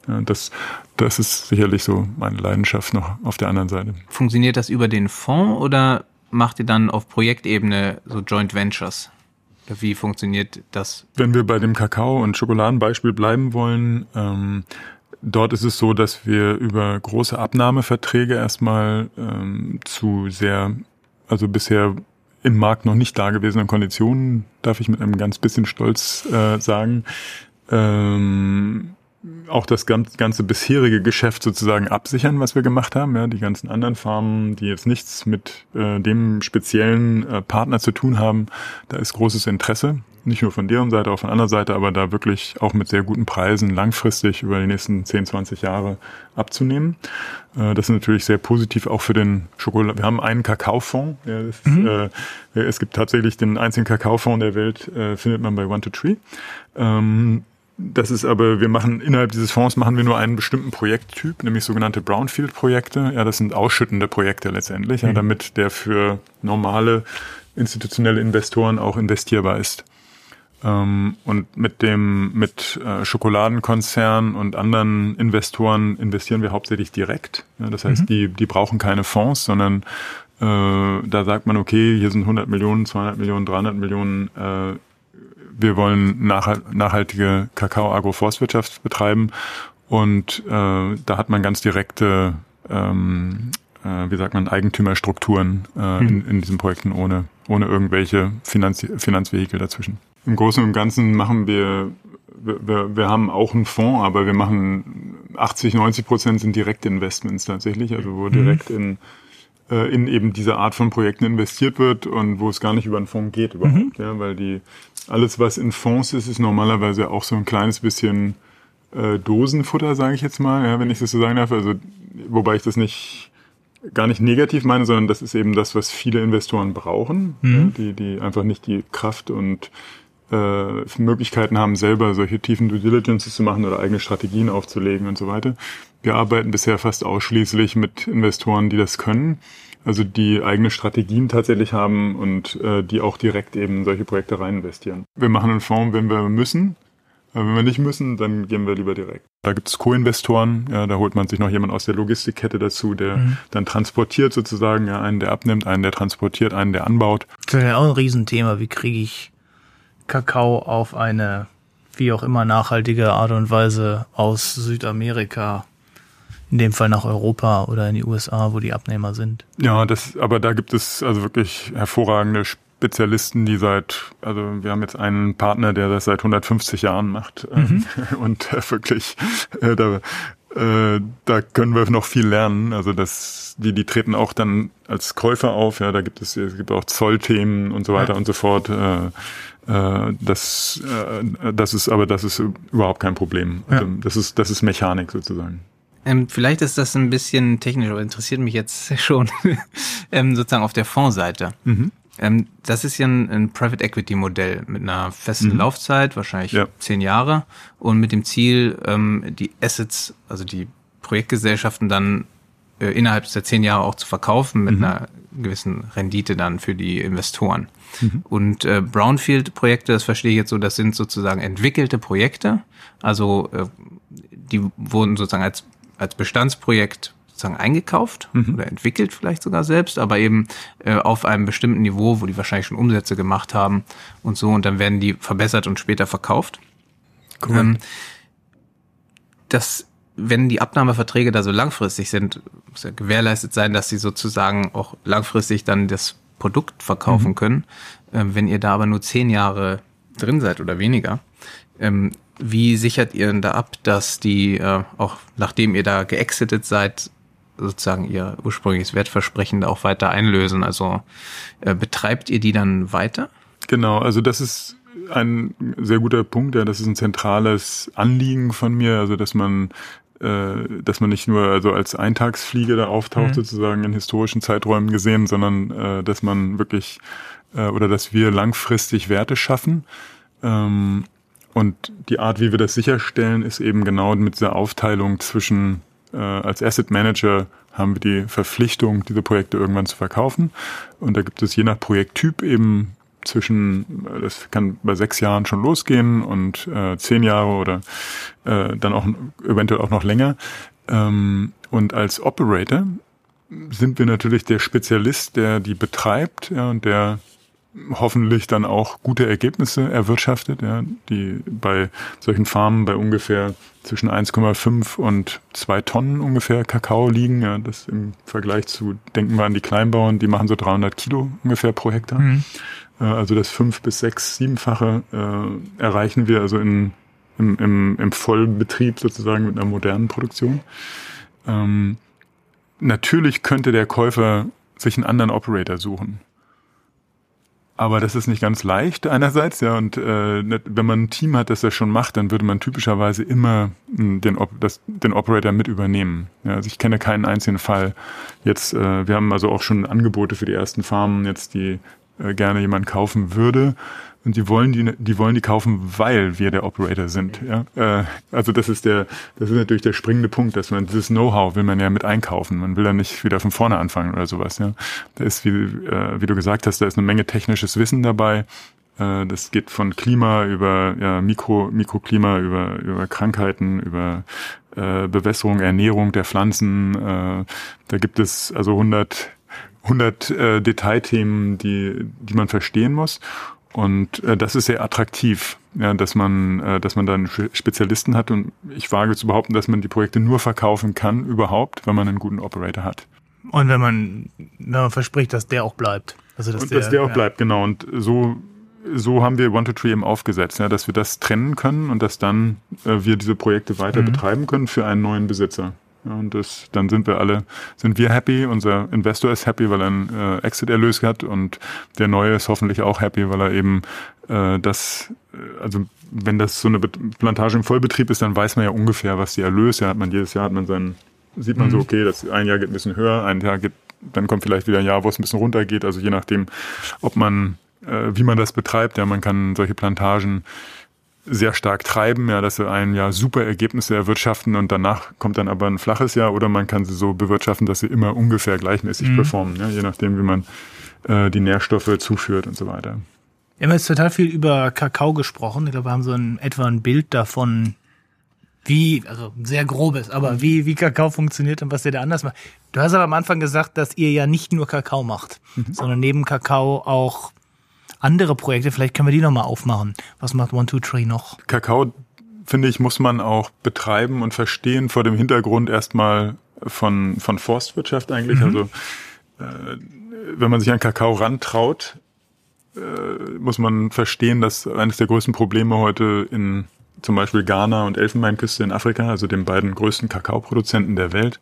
Ja, das, das ist sicherlich so meine Leidenschaft noch auf der anderen Seite. Funktioniert das über den Fonds oder macht ihr dann auf Projektebene so Joint Ventures? Wie funktioniert das? Wenn wir bei dem Kakao- und Schokoladenbeispiel bleiben wollen, ähm, dort ist es so, dass wir über große Abnahmeverträge erstmal ähm, zu sehr, also bisher im Markt noch nicht dagewesenen Konditionen, darf ich mit einem ganz bisschen Stolz äh, sagen, ähm, auch das ganze bisherige Geschäft sozusagen absichern, was wir gemacht haben. Ja, die ganzen anderen Farmen, die jetzt nichts mit äh, dem speziellen äh, Partner zu tun haben, da ist großes Interesse. Nicht nur von deren Seite, auch von anderer Seite, aber da wirklich auch mit sehr guten Preisen langfristig über die nächsten 10, 20 Jahre abzunehmen. Äh, das ist natürlich sehr positiv auch für den Schokolade. Wir haben einen Kakaofonds. Ja, ist, mhm. äh, es gibt tatsächlich den einzigen Kakaofonds der Welt, äh, findet man bei One to Tree. Ähm, das ist aber, wir machen innerhalb dieses Fonds machen wir nur einen bestimmten Projekttyp, nämlich sogenannte Brownfield-Projekte. Ja, das sind ausschüttende Projekte letztendlich, mhm. ja, damit der für normale institutionelle Investoren auch investierbar ist. Ähm, und mit dem, mit äh, Schokoladenkonzernen und anderen Investoren investieren wir hauptsächlich direkt. Das heißt, mhm. die, die brauchen keine Fonds, sondern äh, da sagt man, okay, hier sind 100 Millionen, 200 Millionen, 300 Millionen äh, wir wollen nachhaltige Kakao-Agroforstwirtschaft betreiben und äh, da hat man ganz direkte, ähm, äh, wie sagt man, Eigentümerstrukturen äh, hm. in, in diesen Projekten ohne, ohne irgendwelche Finanz Finanzvehikel dazwischen. Im Großen und Ganzen machen wir, wir, wir haben auch einen Fonds, aber wir machen 80, 90 Prozent sind direkte Investments tatsächlich, also wo hm. direkt in äh, in eben diese Art von Projekten investiert wird und wo es gar nicht über einen Fonds geht überhaupt, mhm. ja, weil die alles, was in Fonds ist, ist normalerweise auch so ein kleines bisschen äh, Dosenfutter, sage ich jetzt mal, ja, wenn ich das so sagen darf. Also wobei ich das nicht gar nicht negativ meine, sondern das ist eben das, was viele Investoren brauchen, mhm. ja, die die einfach nicht die Kraft und äh, Möglichkeiten haben, selber solche tiefen Due Diligences zu machen oder eigene Strategien aufzulegen und so weiter. Wir arbeiten bisher fast ausschließlich mit Investoren, die das können also die eigene Strategien tatsächlich haben und äh, die auch direkt eben solche Projekte rein investieren. Wir machen einen Fonds, wenn wir müssen. Aber wenn wir nicht müssen, dann gehen wir lieber direkt. Da gibt es Co-Investoren, ja, da holt man sich noch jemand aus der Logistikkette dazu, der mhm. dann transportiert sozusagen, ja, einen, der abnimmt, einen, der transportiert, einen, der anbaut. Das ist ja auch ein Riesenthema. Wie kriege ich Kakao auf eine wie auch immer nachhaltige Art und Weise aus Südamerika in dem Fall nach Europa oder in die USA, wo die Abnehmer sind. Ja, das, aber da gibt es also wirklich hervorragende Spezialisten, die seit, also wir haben jetzt einen Partner, der das seit 150 Jahren macht ähm, mhm. [laughs] und äh, wirklich äh, da, äh, da können wir noch viel lernen. Also das, die, die treten auch dann als Käufer auf. Ja, da gibt es, es gibt auch Zollthemen und so weiter ja. und so fort. Äh, äh, das, äh, das ist, aber das ist überhaupt kein Problem. Also, ja. Das ist, das ist Mechanik sozusagen. Ähm, vielleicht ist das ein bisschen technisch, aber interessiert mich jetzt [laughs] schon ähm, sozusagen auf der Fondsseite. Mhm. Ähm, das ist ja ein, ein, Private Equity Modell mit einer festen mhm. Laufzeit, wahrscheinlich ja. zehn Jahre, und mit dem Ziel, ähm, die Assets, also die Projektgesellschaften dann äh, innerhalb der zehn Jahre auch zu verkaufen mit mhm. einer gewissen Rendite dann für die Investoren. Mhm. Und äh, Brownfield-Projekte, das verstehe ich jetzt so, das sind sozusagen entwickelte Projekte. Also äh, die wurden sozusagen als als Bestandsprojekt sozusagen eingekauft mhm. oder entwickelt vielleicht sogar selbst, aber eben äh, auf einem bestimmten Niveau, wo die wahrscheinlich schon Umsätze gemacht haben und so und dann werden die verbessert und später verkauft. Cool. Ähm, das, wenn die Abnahmeverträge da so langfristig sind, muss ja gewährleistet sein, dass sie sozusagen auch langfristig dann das Produkt verkaufen mhm. können. Ähm, wenn ihr da aber nur zehn Jahre drin seid oder weniger, ähm, wie sichert ihr denn da ab, dass die, äh, auch nachdem ihr da geexitet seid, sozusagen ihr ursprüngliches Wertversprechen da auch weiter einlösen? Also äh, betreibt ihr die dann weiter? Genau, also das ist ein sehr guter Punkt, ja, das ist ein zentrales Anliegen von mir, also dass man äh, dass man nicht nur also als Eintagsfliege da auftaucht, mhm. sozusagen in historischen Zeiträumen gesehen, sondern äh, dass man wirklich äh, oder dass wir langfristig Werte schaffen. Ähm, und die Art, wie wir das sicherstellen, ist eben genau mit dieser Aufteilung zwischen äh, als Asset Manager haben wir die Verpflichtung, diese Projekte irgendwann zu verkaufen. Und da gibt es je nach Projekttyp eben zwischen, das kann bei sechs Jahren schon losgehen und äh, zehn Jahre oder äh, dann auch eventuell auch noch länger. Ähm, und als Operator sind wir natürlich der Spezialist, der die betreibt ja, und der hoffentlich dann auch gute Ergebnisse erwirtschaftet, ja, die bei solchen Farmen bei ungefähr zwischen 1,5 und 2 Tonnen ungefähr Kakao liegen. Ja, das im Vergleich zu, denken wir an die Kleinbauern, die machen so 300 Kilo ungefähr pro Hektar. Mhm. Äh, also das fünf bis sechs, siebenfache äh, erreichen wir also in, im, im, im Vollbetrieb sozusagen mit einer modernen Produktion. Ähm, natürlich könnte der Käufer sich einen anderen Operator suchen. Aber das ist nicht ganz leicht einerseits, ja. Und äh, wenn man ein Team hat, das das schon macht, dann würde man typischerweise immer hm, den, das, den Operator mit übernehmen. Ja, also ich kenne keinen einzigen Fall. Jetzt, äh, wir haben also auch schon Angebote für die ersten Farmen, jetzt die äh, gerne jemand kaufen würde. Und die wollen die, die wollen die kaufen, weil wir der Operator sind. Ja? Äh, also das ist der, das ist natürlich der springende Punkt, dass man dieses Know-how will man ja mit einkaufen. Man will dann nicht wieder von vorne anfangen oder sowas. Ja? Da ist, wie, äh, wie du gesagt hast, da ist eine Menge technisches Wissen dabei. Äh, das geht von Klima über ja, Mikro, Mikroklima, über, über Krankheiten, über äh, Bewässerung, Ernährung der Pflanzen. Äh, da gibt es also 100 100 äh, Detailthemen, die, die man verstehen muss. Und äh, das ist sehr attraktiv, ja, dass man, äh, dass man da einen Spezialisten hat. Und ich wage zu behaupten, dass man die Projekte nur verkaufen kann, überhaupt, wenn man einen guten Operator hat. Und wenn man na, verspricht, dass der auch bleibt. Also dass, und der, dass der auch ja. bleibt, genau. Und so so haben wir One to Tree eben aufgesetzt, ja, dass wir das trennen können und dass dann äh, wir diese Projekte weiter mhm. betreiben können für einen neuen Besitzer. Ja, und das, dann sind wir alle, sind wir happy, unser Investor ist happy, weil er einen äh, Exit-Erlös hat und der Neue ist hoffentlich auch happy, weil er eben äh, das, äh, also wenn das so eine Plantage im Vollbetrieb ist, dann weiß man ja ungefähr, was die Erlöse hat. Man jedes Jahr hat man seinen, sieht man mhm. so, okay, das ein Jahr geht ein bisschen höher, ein Jahr geht, dann kommt vielleicht wieder ein Jahr, wo es ein bisschen runter geht. Also je nachdem, ob man, äh, wie man das betreibt, ja, man kann solche Plantagen sehr stark treiben, ja, dass sie ein Jahr super Ergebnisse erwirtschaften und danach kommt dann aber ein flaches Jahr oder man kann sie so bewirtschaften, dass sie immer ungefähr gleichmäßig mhm. performen, ja, je nachdem, wie man äh, die Nährstoffe zuführt und so weiter. Wir haben jetzt total viel über Kakao gesprochen. Ich glaube, wir haben so ein, etwa ein Bild davon, wie, also sehr grobes, aber mhm. wie, wie Kakao funktioniert und was ihr da anders macht. Du hast aber am Anfang gesagt, dass ihr ja nicht nur Kakao macht, mhm. sondern neben Kakao auch andere Projekte. Vielleicht können wir die nochmal aufmachen. Was macht One Two Tree noch? Kakao, finde ich, muss man auch betreiben und verstehen vor dem Hintergrund erstmal von, von Forstwirtschaft eigentlich. Mhm. Also äh, wenn man sich an Kakao rantraut, äh, muss man verstehen, dass eines der größten Probleme heute in zum Beispiel Ghana und Elfenbeinküste in Afrika, also den beiden größten Kakaoproduzenten der Welt,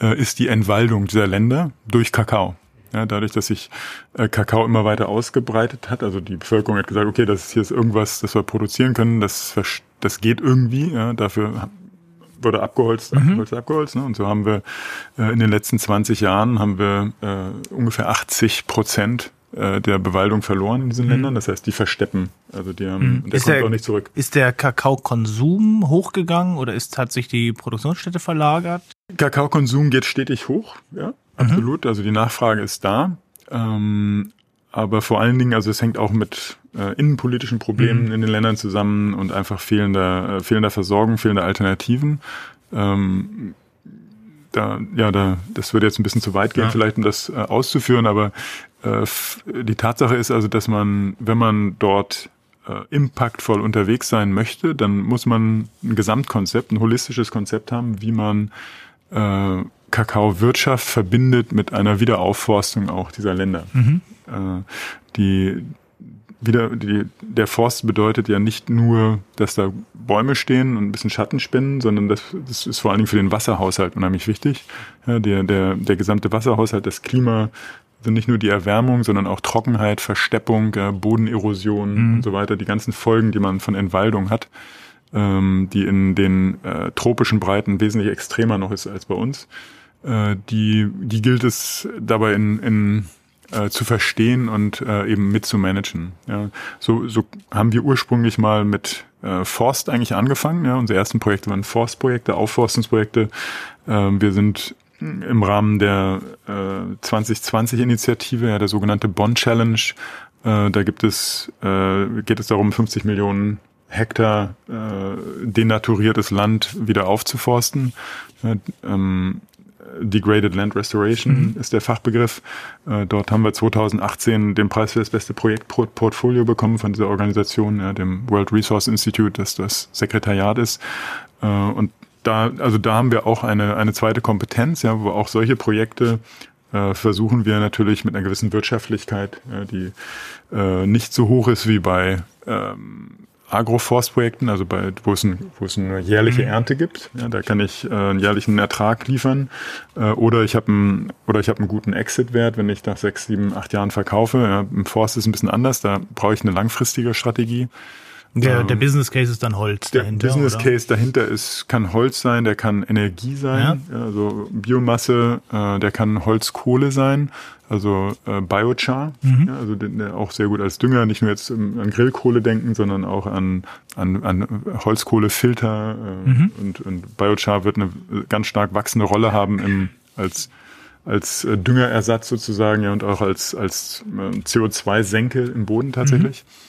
äh, ist die Entwaldung dieser Länder durch Kakao. Ja, dadurch, dass sich äh, Kakao immer weiter ausgebreitet hat, also die Bevölkerung hat gesagt, okay, das ist hier ist irgendwas, das wir produzieren können, das, das geht irgendwie, ja, dafür wurde abgeholzt, mhm. abgeholzt, abgeholzt. Ne? Und so haben wir äh, in den letzten 20 Jahren haben wir äh, ungefähr 80 Prozent äh, der Bewaldung verloren in diesen mhm. Ländern. Das heißt, die versteppen. Also die haben, mhm. der ist kommt der, auch nicht zurück. Ist der Kakaokonsum hochgegangen oder ist, hat sich die Produktionsstätte verlagert? Kakaokonsum geht stetig hoch, ja. Mhm. absolut. Also die Nachfrage ist da. Ähm, aber vor allen Dingen, also es hängt auch mit äh, innenpolitischen Problemen mhm. in den Ländern zusammen und einfach fehlender, äh, fehlender Versorgung, fehlender Alternativen. Ähm, da, ja, da, das würde jetzt ein bisschen zu weit gehen, ja. vielleicht um das äh, auszuführen, aber äh, die Tatsache ist also, dass man, wenn man dort äh, impactvoll unterwegs sein möchte, dann muss man ein Gesamtkonzept, ein holistisches Konzept haben, wie man äh, Kakaowirtschaft verbindet mit einer Wiederaufforstung auch dieser Länder. Mhm. Äh, die wieder, die, der Forst bedeutet ja nicht nur, dass da Bäume stehen und ein bisschen Schatten spinnen, sondern das, das ist vor allen Dingen für den Wasserhaushalt unheimlich wichtig. Ja, der, der, der gesamte Wasserhaushalt, das Klima, sind nicht nur die Erwärmung, sondern auch Trockenheit, Versteppung, Bodenerosion mhm. und so weiter, die ganzen Folgen, die man von Entwaldung hat ähm, die in den äh, tropischen Breiten wesentlich extremer noch ist als bei uns. Äh, die, die gilt es dabei in, in äh, zu verstehen und äh, eben mitzumanagen. Ja. So, so haben wir ursprünglich mal mit äh, Forst eigentlich angefangen. Ja. Unsere ersten Projekte waren Forstprojekte, Aufforstungsprojekte. Äh, wir sind im Rahmen der äh, 2020-Initiative, ja, der sogenannte Bond Challenge, äh, da gibt es, äh, geht es darum, 50 Millionen Hektar äh, denaturiertes Land wieder aufzuforsten. Äh, ähm, Degraded Land Restoration mhm. ist der Fachbegriff. Äh, dort haben wir 2018 den Preis für das beste Projektportfolio bekommen von dieser Organisation, ja, dem World Resource Institute, das das Sekretariat ist. Äh, und da, also da haben wir auch eine, eine zweite Kompetenz, ja, wo auch solche Projekte äh, versuchen wir natürlich mit einer gewissen Wirtschaftlichkeit, die äh, nicht so hoch ist wie bei ähm, Agroforstprojekten, also bei, wo es, ein, wo es eine jährliche mhm. Ernte gibt. Ja, da kann ich äh, einen jährlichen Ertrag liefern. Äh, oder ich habe einen, oder ich habe einen guten Exit-Wert, wenn ich nach sechs, sieben, acht Jahren verkaufe. Ja, Im Forst ist es ein bisschen anders, da brauche ich eine langfristige Strategie. Der, der ähm, Business Case ist dann Holz der dahinter. Der Business oder? Case dahinter ist, kann Holz sein, der kann Energie sein, ja. also Biomasse, äh, der kann Holzkohle sein, also äh, Biochar, mhm. ja, also den, der auch sehr gut als Dünger, nicht nur jetzt ähm, an Grillkohle denken, sondern auch an, an, an Holzkohlefilter äh, mhm. und, und Biochar wird eine ganz stark wachsende Rolle haben im, als als äh, Düngerersatz sozusagen ja und auch als als äh, CO2-Senke im Boden tatsächlich. Mhm.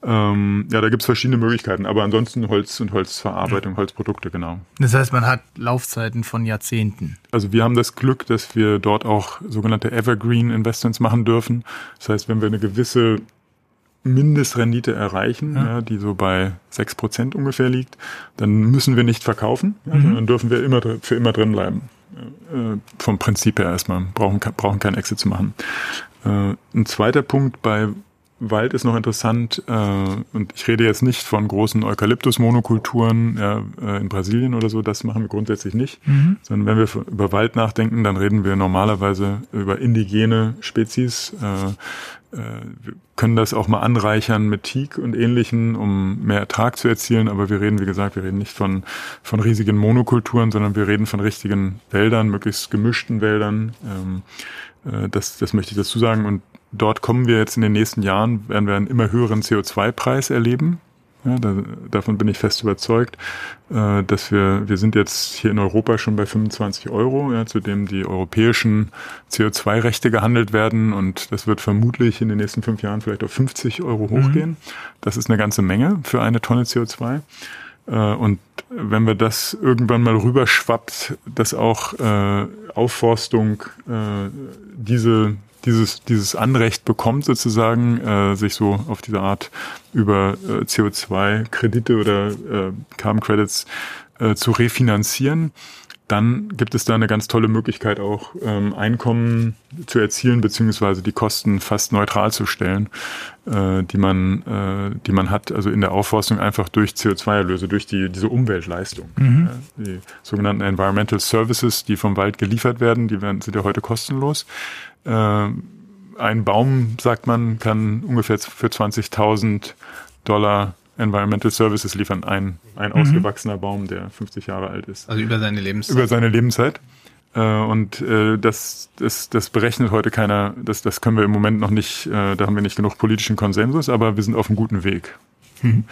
Ähm, ja, da gibt's verschiedene Möglichkeiten, aber ansonsten Holz und Holzverarbeitung, Holzprodukte, genau. Das heißt, man hat Laufzeiten von Jahrzehnten. Also wir haben das Glück, dass wir dort auch sogenannte Evergreen Investments machen dürfen. Das heißt, wenn wir eine gewisse Mindestrendite erreichen, ja. ja die so bei sechs Prozent ungefähr liegt, dann müssen wir nicht verkaufen, ja, mhm. dann dürfen wir immer für immer drin bleiben. Äh, vom Prinzip her erstmal, brauchen, brauchen keinen Exit zu machen. Äh, ein zweiter Punkt bei Wald ist noch interessant, äh, und ich rede jetzt nicht von großen Eukalyptus-Monokulturen ja, äh, in Brasilien oder so, das machen wir grundsätzlich nicht, mhm. sondern wenn wir über Wald nachdenken, dann reden wir normalerweise über indigene Spezies. Äh, äh, wir können das auch mal anreichern mit Teak und ähnlichen, um mehr Ertrag zu erzielen, aber wir reden, wie gesagt, wir reden nicht von, von riesigen Monokulturen, sondern wir reden von richtigen Wäldern, möglichst gemischten Wäldern. Ähm, äh, das, das möchte ich dazu sagen. Und dort kommen wir jetzt in den nächsten Jahren, werden wir einen immer höheren CO2-Preis erleben. Ja, da, davon bin ich fest überzeugt, äh, dass wir, wir sind jetzt hier in Europa schon bei 25 Euro, ja, zu dem die europäischen CO2-Rechte gehandelt werden und das wird vermutlich in den nächsten fünf Jahren vielleicht auf 50 Euro mhm. hochgehen. Mhm. Das ist eine ganze Menge für eine Tonne CO2. Äh, und wenn wir das irgendwann mal rüberschwappt, dass auch äh, Aufforstung äh, diese dieses, dieses Anrecht bekommt, sozusagen, äh, sich so auf diese Art über äh, CO2-Kredite oder äh, Carbon Credits äh, zu refinanzieren, dann gibt es da eine ganz tolle Möglichkeit auch ähm, Einkommen zu erzielen beziehungsweise die Kosten fast neutral zu stellen, äh, die man äh, die man hat also in der Aufforstung einfach durch CO2-Erlöse durch die diese Umweltleistung, mhm. ja, die sogenannten Environmental Services, die vom Wald geliefert werden, die werden sind ja heute kostenlos. Äh, ein Baum, sagt man, kann ungefähr für 20.000 Dollar Environmental Services liefern. Ein, ein mhm. ausgewachsener Baum, der 50 Jahre alt ist. Also über seine Lebenszeit. Über seine Lebenszeit. Äh, und äh, das, das, das berechnet heute keiner, das, das können wir im Moment noch nicht, äh, da haben wir nicht genug politischen Konsensus, aber wir sind auf einem guten Weg. Mhm.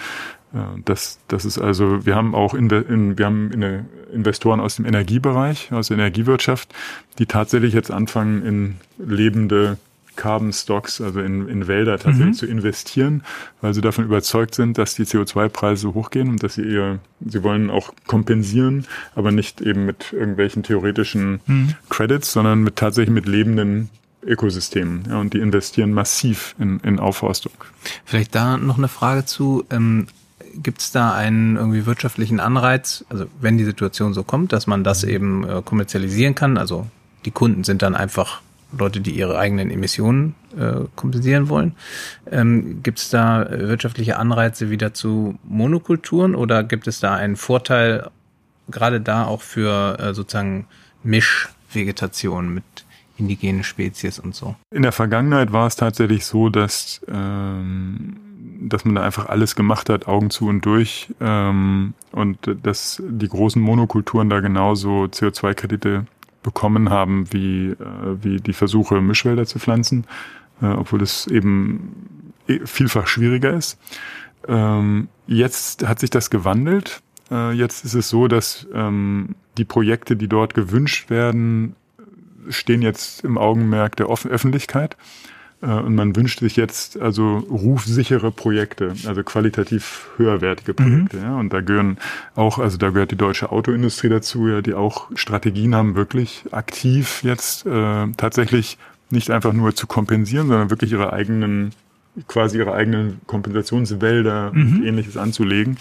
Das, das ist also, wir haben auch in, in, wir haben in Investoren aus dem Energiebereich, aus der Energiewirtschaft, die tatsächlich jetzt anfangen, in lebende Carbon Stocks, also in, in Wälder tatsächlich mhm. zu investieren, weil sie davon überzeugt sind, dass die CO2-Preise hochgehen und dass sie ihr, sie wollen auch kompensieren, aber nicht eben mit irgendwelchen theoretischen mhm. Credits, sondern mit tatsächlich mit lebenden Ökosystemen. Ja, und die investieren massiv in, in Aufforstung. Vielleicht da noch eine Frage zu. Ähm, Gibt es da einen irgendwie wirtschaftlichen Anreiz, also wenn die Situation so kommt, dass man das eben äh, kommerzialisieren kann? Also die Kunden sind dann einfach Leute, die ihre eigenen Emissionen äh, kompensieren wollen. Ähm, gibt es da wirtschaftliche Anreize wieder zu Monokulturen oder gibt es da einen Vorteil gerade da auch für äh, sozusagen Mischvegetation mit indigenen Spezies und so? In der Vergangenheit war es tatsächlich so, dass ähm, dass man da einfach alles gemacht hat, Augen zu und durch, ähm, und dass die großen Monokulturen da genauso CO2-Kredite bekommen haben, wie, äh, wie die Versuche, Mischwälder zu pflanzen, äh, obwohl es eben eh, vielfach schwieriger ist. Ähm, jetzt hat sich das gewandelt. Äh, jetzt ist es so, dass ähm, die Projekte, die dort gewünscht werden, stehen jetzt im Augenmerk der Off Öffentlichkeit. Äh, und man wünscht sich jetzt also rufsichere Projekte, also qualitativ höherwertige mhm. Projekte. Mhm. Ja. Und da gehören auch, also da gehört die deutsche Autoindustrie dazu, ja, die auch Strategien haben, wirklich aktiv jetzt äh, tatsächlich nicht einfach nur zu kompensieren, sondern wirklich ihre eigenen, quasi ihre eigenen Kompensationswälder mhm. und ähnliches anzulegen.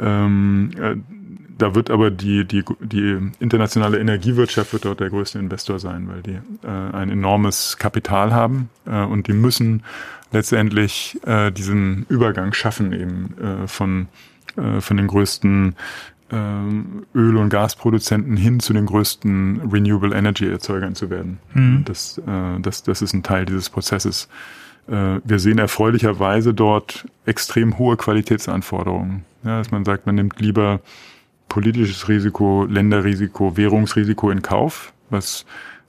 Ähm, äh, da wird aber die, die, die internationale Energiewirtschaft wird dort der größte Investor sein, weil die äh, ein enormes Kapital haben äh, und die müssen letztendlich äh, diesen Übergang schaffen eben äh, von, äh, von den größten äh, Öl- und Gasproduzenten hin zu den größten Renewable Energy Erzeugern zu werden. Mhm. Das, äh, das, das ist ein Teil dieses Prozesses. Äh, wir sehen erfreulicherweise dort extrem hohe Qualitätsanforderungen. Ja, dass man sagt, man nimmt lieber politisches Risiko, Länderrisiko, Währungsrisiko in Kauf, was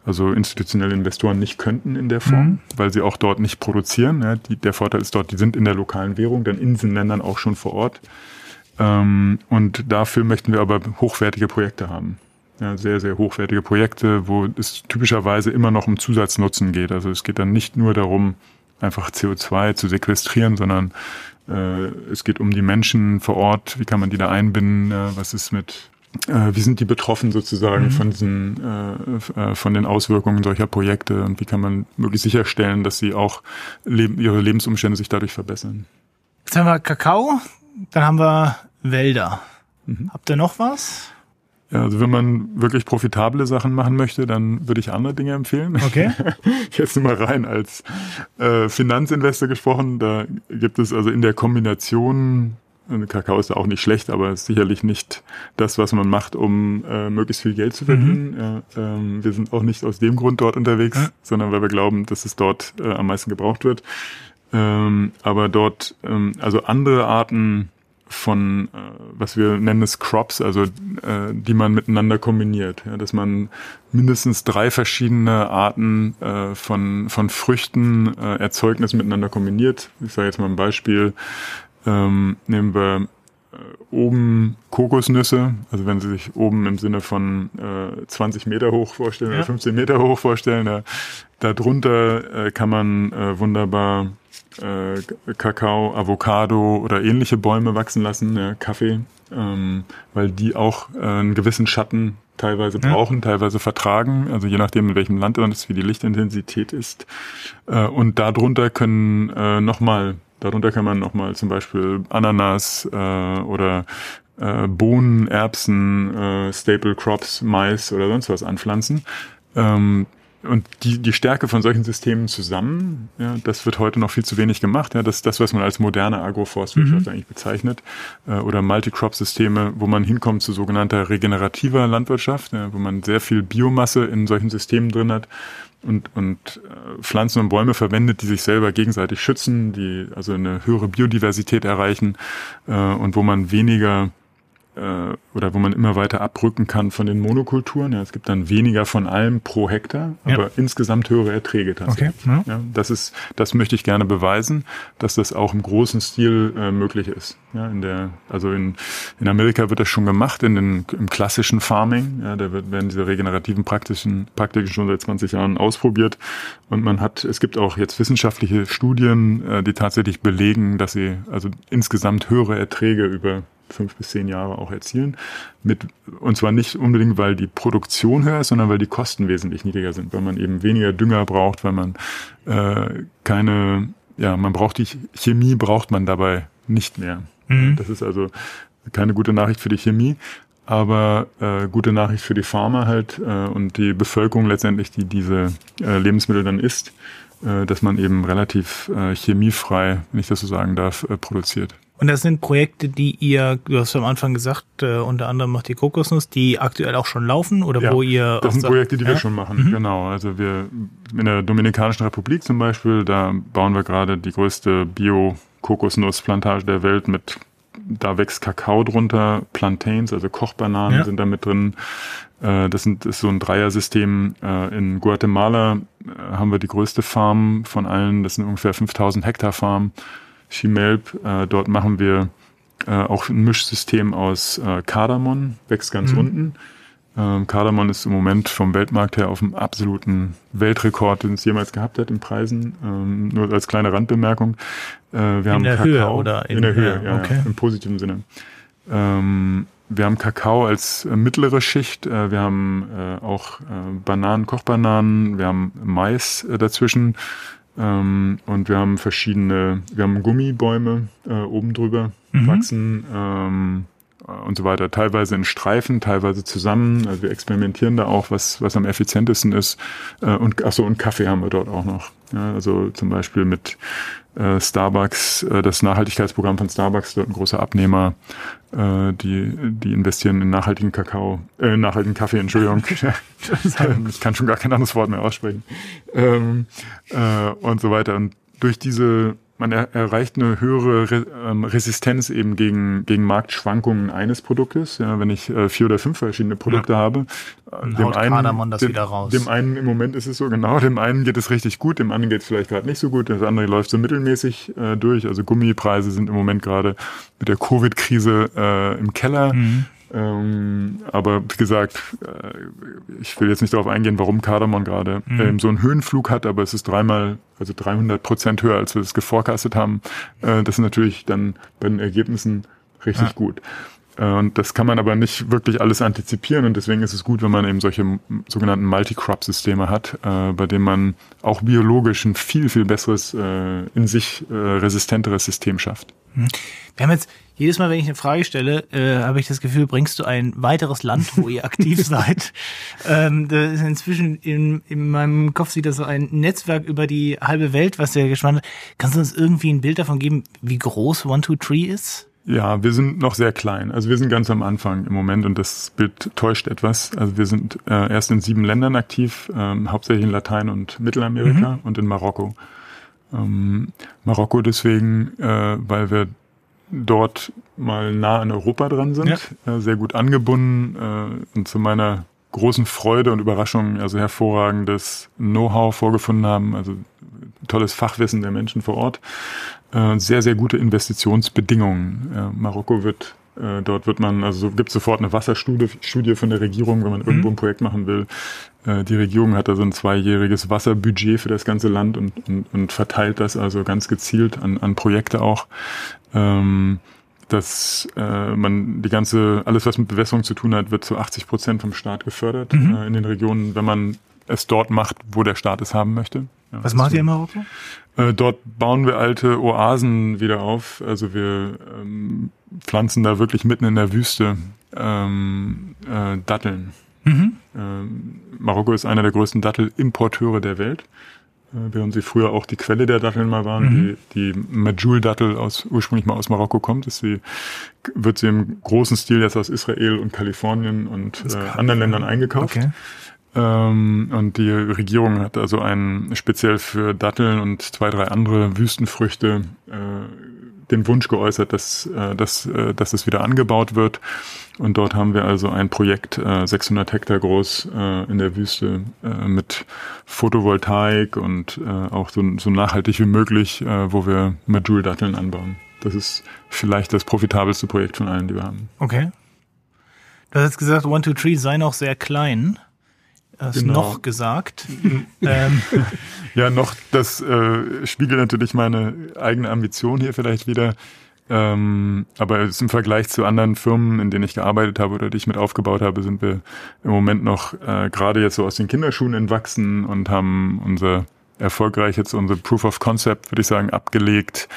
also institutionelle Investoren nicht könnten in der Form, mhm. weil sie auch dort nicht produzieren. Ja, die, der Vorteil ist dort, die sind in der lokalen Währung, dann in diesen Ländern auch schon vor Ort. Ähm, und dafür möchten wir aber hochwertige Projekte haben. Ja, sehr, sehr hochwertige Projekte, wo es typischerweise immer noch um Zusatznutzen geht. Also es geht dann nicht nur darum, einfach CO2 zu sequestrieren, sondern es geht um die Menschen vor Ort, wie kann man die da einbinden, äh, was ist mit äh, wie sind die betroffen sozusagen mhm. von diesen äh, von den Auswirkungen solcher Projekte und wie kann man möglichst sicherstellen, dass sie auch ihre Lebensumstände sich dadurch verbessern? Jetzt haben wir Kakao, dann haben wir Wälder. Mhm. Habt ihr noch was? Ja, also wenn man wirklich profitable Sachen machen möchte, dann würde ich andere Dinge empfehlen. Okay. [laughs] Jetzt nur mal rein als äh, Finanzinvestor gesprochen. Da gibt es also in der Kombination, Kakao ist auch nicht schlecht, aber ist sicherlich nicht das, was man macht, um äh, möglichst viel Geld zu verdienen. Mhm. Ja, ähm, wir sind auch nicht aus dem Grund dort unterwegs, ja. sondern weil wir glauben, dass es dort äh, am meisten gebraucht wird. Ähm, aber dort, ähm, also andere Arten von, äh, was wir nennen es Crops, also äh, die man miteinander kombiniert. Ja, dass man mindestens drei verschiedene Arten äh, von, von Früchten, äh, Erzeugnissen miteinander kombiniert. Ich sage jetzt mal ein Beispiel. Ähm, nehmen wir äh, oben Kokosnüsse, also wenn Sie sich oben im Sinne von äh, 20 Meter hoch vorstellen ja. oder 15 Meter hoch vorstellen, da, darunter äh, kann man äh, wunderbar äh, Kakao, Avocado oder ähnliche Bäume wachsen lassen, ja, Kaffee, ähm, weil die auch äh, einen gewissen Schatten teilweise brauchen, ja. teilweise vertragen, also je nachdem in welchem Land man ist, wie die Lichtintensität ist. Äh, und darunter können äh, nochmal, darunter kann man nochmal zum Beispiel Ananas äh, oder äh, Bohnen, Erbsen, äh, Staple Crops, Mais oder sonst was anpflanzen. Ähm, und die, die Stärke von solchen Systemen zusammen, ja, das wird heute noch viel zu wenig gemacht. Ja, das ist das, was man als moderne Agroforstwirtschaft mhm. eigentlich bezeichnet. Äh, oder Multicrop-Systeme, wo man hinkommt zu sogenannter regenerativer Landwirtschaft, ja, wo man sehr viel Biomasse in solchen Systemen drin hat und, und äh, Pflanzen und Bäume verwendet, die sich selber gegenseitig schützen, die also eine höhere Biodiversität erreichen äh, und wo man weniger äh, oder wo man immer weiter abrücken kann von den Monokulturen. Ja, es gibt dann weniger von allem pro Hektar, aber ja. insgesamt höhere Erträge tatsächlich. Okay. Ja. ja. das ist, das möchte ich gerne beweisen, dass das auch im großen Stil äh, möglich ist. Ja, in der, also in, in Amerika wird das schon gemacht, in den, im klassischen Farming. Ja, da wird, werden diese regenerativen Praktischen, Praktiken schon seit 20 Jahren ausprobiert. Und man hat, es gibt auch jetzt wissenschaftliche Studien, äh, die tatsächlich belegen, dass sie also insgesamt höhere Erträge über fünf bis zehn Jahre auch erzielen. Mit, und zwar nicht unbedingt, weil die Produktion höher ist, sondern weil die Kosten wesentlich niedriger sind, weil man eben weniger Dünger braucht, weil man äh, keine, ja, man braucht die Chemie, braucht man dabei nicht mehr. Mhm. Das ist also keine gute Nachricht für die Chemie, aber äh, gute Nachricht für die Pharma halt äh, und die Bevölkerung letztendlich, die diese äh, Lebensmittel dann isst, äh, dass man eben relativ äh, chemiefrei, wenn ich das so sagen darf, äh, produziert. Und das sind Projekte, die ihr, du hast am Anfang gesagt, äh, unter anderem macht die Kokosnuss, die aktuell auch schon laufen oder ja, wo ihr. Das sind sagt, Projekte, die ja? wir schon machen, mhm. genau. Also wir in der Dominikanischen Republik zum Beispiel, da bauen wir gerade die größte Bio- Kokosnussplantage der Welt mit da wächst Kakao drunter, Plantains, also Kochbananen ja. sind da mit drin. Äh, das, sind, ist so ein Dreiersystem. Äh, in Guatemala äh, haben wir die größte Farm von allen. Das sind ungefähr 5000 Hektar Farm. Chimelp, äh, dort machen wir äh, auch ein Mischsystem aus äh, Kardamom, wächst ganz mhm. unten. Ähm, Kardamom ist im Moment vom Weltmarkt her auf dem absoluten Weltrekord, den es jemals gehabt hat in Preisen. Ähm, nur als kleine Randbemerkung. Äh, wir in haben der Kakao, Höhe oder in, in der Höhe, ja, okay. ja, im positiven Sinne. Ähm, wir haben Kakao als äh, mittlere Schicht, äh, wir haben äh, auch Bananen, Kochbananen, wir haben Mais dazwischen ähm, und wir haben verschiedene, wir haben Gummibäume äh, oben drüber mhm. wachsen ähm, und so weiter, teilweise in Streifen, teilweise zusammen. Also wir experimentieren da auch, was, was am effizientesten ist. Äh, und achso, und Kaffee haben wir dort auch noch. Ja, also zum Beispiel mit äh, Starbucks, äh, das Nachhaltigkeitsprogramm von Starbucks, dort ein großer Abnehmer, äh, die, die investieren in nachhaltigen Kakao, äh, nachhaltigen Kaffee, Entschuldigung. [laughs] ich kann schon gar kein anderes Wort mehr aussprechen. Ähm, äh, und so weiter. Und durch diese man er, erreicht eine höhere Re, ähm, Resistenz eben gegen, gegen Marktschwankungen eines Produktes. Ja, wenn ich äh, vier oder fünf verschiedene Produkte ja. habe, äh, dem einen, dem, dem, einen im Moment ist es so genau, dem einen geht es richtig gut, dem anderen geht es vielleicht gerade nicht so gut, das andere läuft so mittelmäßig äh, durch. Also Gummipreise sind im Moment gerade mit der Covid-Krise äh, im Keller. Mhm. Ähm, aber wie gesagt, äh, ich will jetzt nicht darauf eingehen, warum Kardamon gerade mhm. ähm, so einen Höhenflug hat, aber es ist dreimal, also 300 Prozent höher, als wir es geforecastet haben. Äh, das ist natürlich dann bei den Ergebnissen richtig ja. gut. Äh, und das kann man aber nicht wirklich alles antizipieren und deswegen ist es gut, wenn man eben solche sogenannten Multi-Crop-Systeme hat, äh, bei denen man auch biologisch ein viel, viel besseres, äh, in sich äh, resistenteres System schafft. Mhm. Wir haben jetzt jedes Mal, wenn ich eine Frage stelle, äh, habe ich das Gefühl, bringst du ein weiteres Land, wo ihr aktiv [laughs] seid. Ähm, das ist inzwischen in, in meinem Kopf sieht das so ein Netzwerk über die halbe Welt, was der gespannt hat. Kannst du uns irgendwie ein Bild davon geben, wie groß One Two Tree ist? Ja, wir sind noch sehr klein. Also wir sind ganz am Anfang im Moment und das Bild täuscht etwas. Also wir sind äh, erst in sieben Ländern aktiv, ähm, hauptsächlich in Latein- und Mittelamerika mhm. und in Marokko. Ähm, Marokko deswegen, äh, weil wir dort mal nah an Europa dran sind, ja. äh, sehr gut angebunden äh, und zu meiner großen Freude und Überraschung also hervorragendes Know-how vorgefunden haben, also tolles Fachwissen der Menschen vor Ort, äh, sehr, sehr gute Investitionsbedingungen. Äh, Marokko wird äh, dort wird man, also gibt sofort eine Wasserstudie Studie von der Regierung, wenn man irgendwo mhm. ein Projekt machen will. Äh, die Regierung hat also ein zweijähriges Wasserbudget für das ganze Land und, und, und verteilt das also ganz gezielt an, an Projekte auch. Ähm, dass äh, man die ganze, alles was mit Bewässerung zu tun hat, wird zu 80 Prozent vom Staat gefördert mhm. äh, in den Regionen, wenn man es dort macht, wo der Staat es haben möchte. Ja, was macht ihr in Marokko? Äh, dort bauen wir alte Oasen wieder auf. Also wir ähm, pflanzen da wirklich mitten in der Wüste ähm, äh, Datteln. Mhm. Ähm, Marokko ist einer der größten Dattelimporteure der Welt. Äh, während sie früher auch die Quelle der Datteln mal waren, mhm. die, die Majul-Dattel aus, ursprünglich mal aus Marokko kommt, ist sie, wird sie im großen Stil jetzt aus Israel und Kalifornien und äh, anderen Ländern eingekauft. Okay. Ähm, und die Regierung hat also einen speziell für Datteln und zwei, drei andere Wüstenfrüchte äh, den Wunsch geäußert, dass, äh, dass, äh, dass es wieder angebaut wird. Und dort haben wir also ein Projekt, äh, 600 Hektar groß äh, in der Wüste äh, mit Photovoltaik und äh, auch so, so nachhaltig wie möglich, äh, wo wir Majul-Datteln anbauen. Das ist vielleicht das profitabelste Projekt von allen, die wir haben. Okay. Du hast jetzt gesagt, One, Two, Three sei noch sehr klein genau. noch gesagt. [laughs] ähm. Ja, noch, das äh, spiegelt natürlich meine eigene Ambition hier vielleicht wieder. Ähm, aber im Vergleich zu anderen Firmen, in denen ich gearbeitet habe oder die ich mit aufgebaut habe, sind wir im Moment noch äh, gerade jetzt so aus den Kinderschuhen entwachsen und haben unser erfolgreich jetzt unser Proof of Concept, würde ich sagen, abgelegt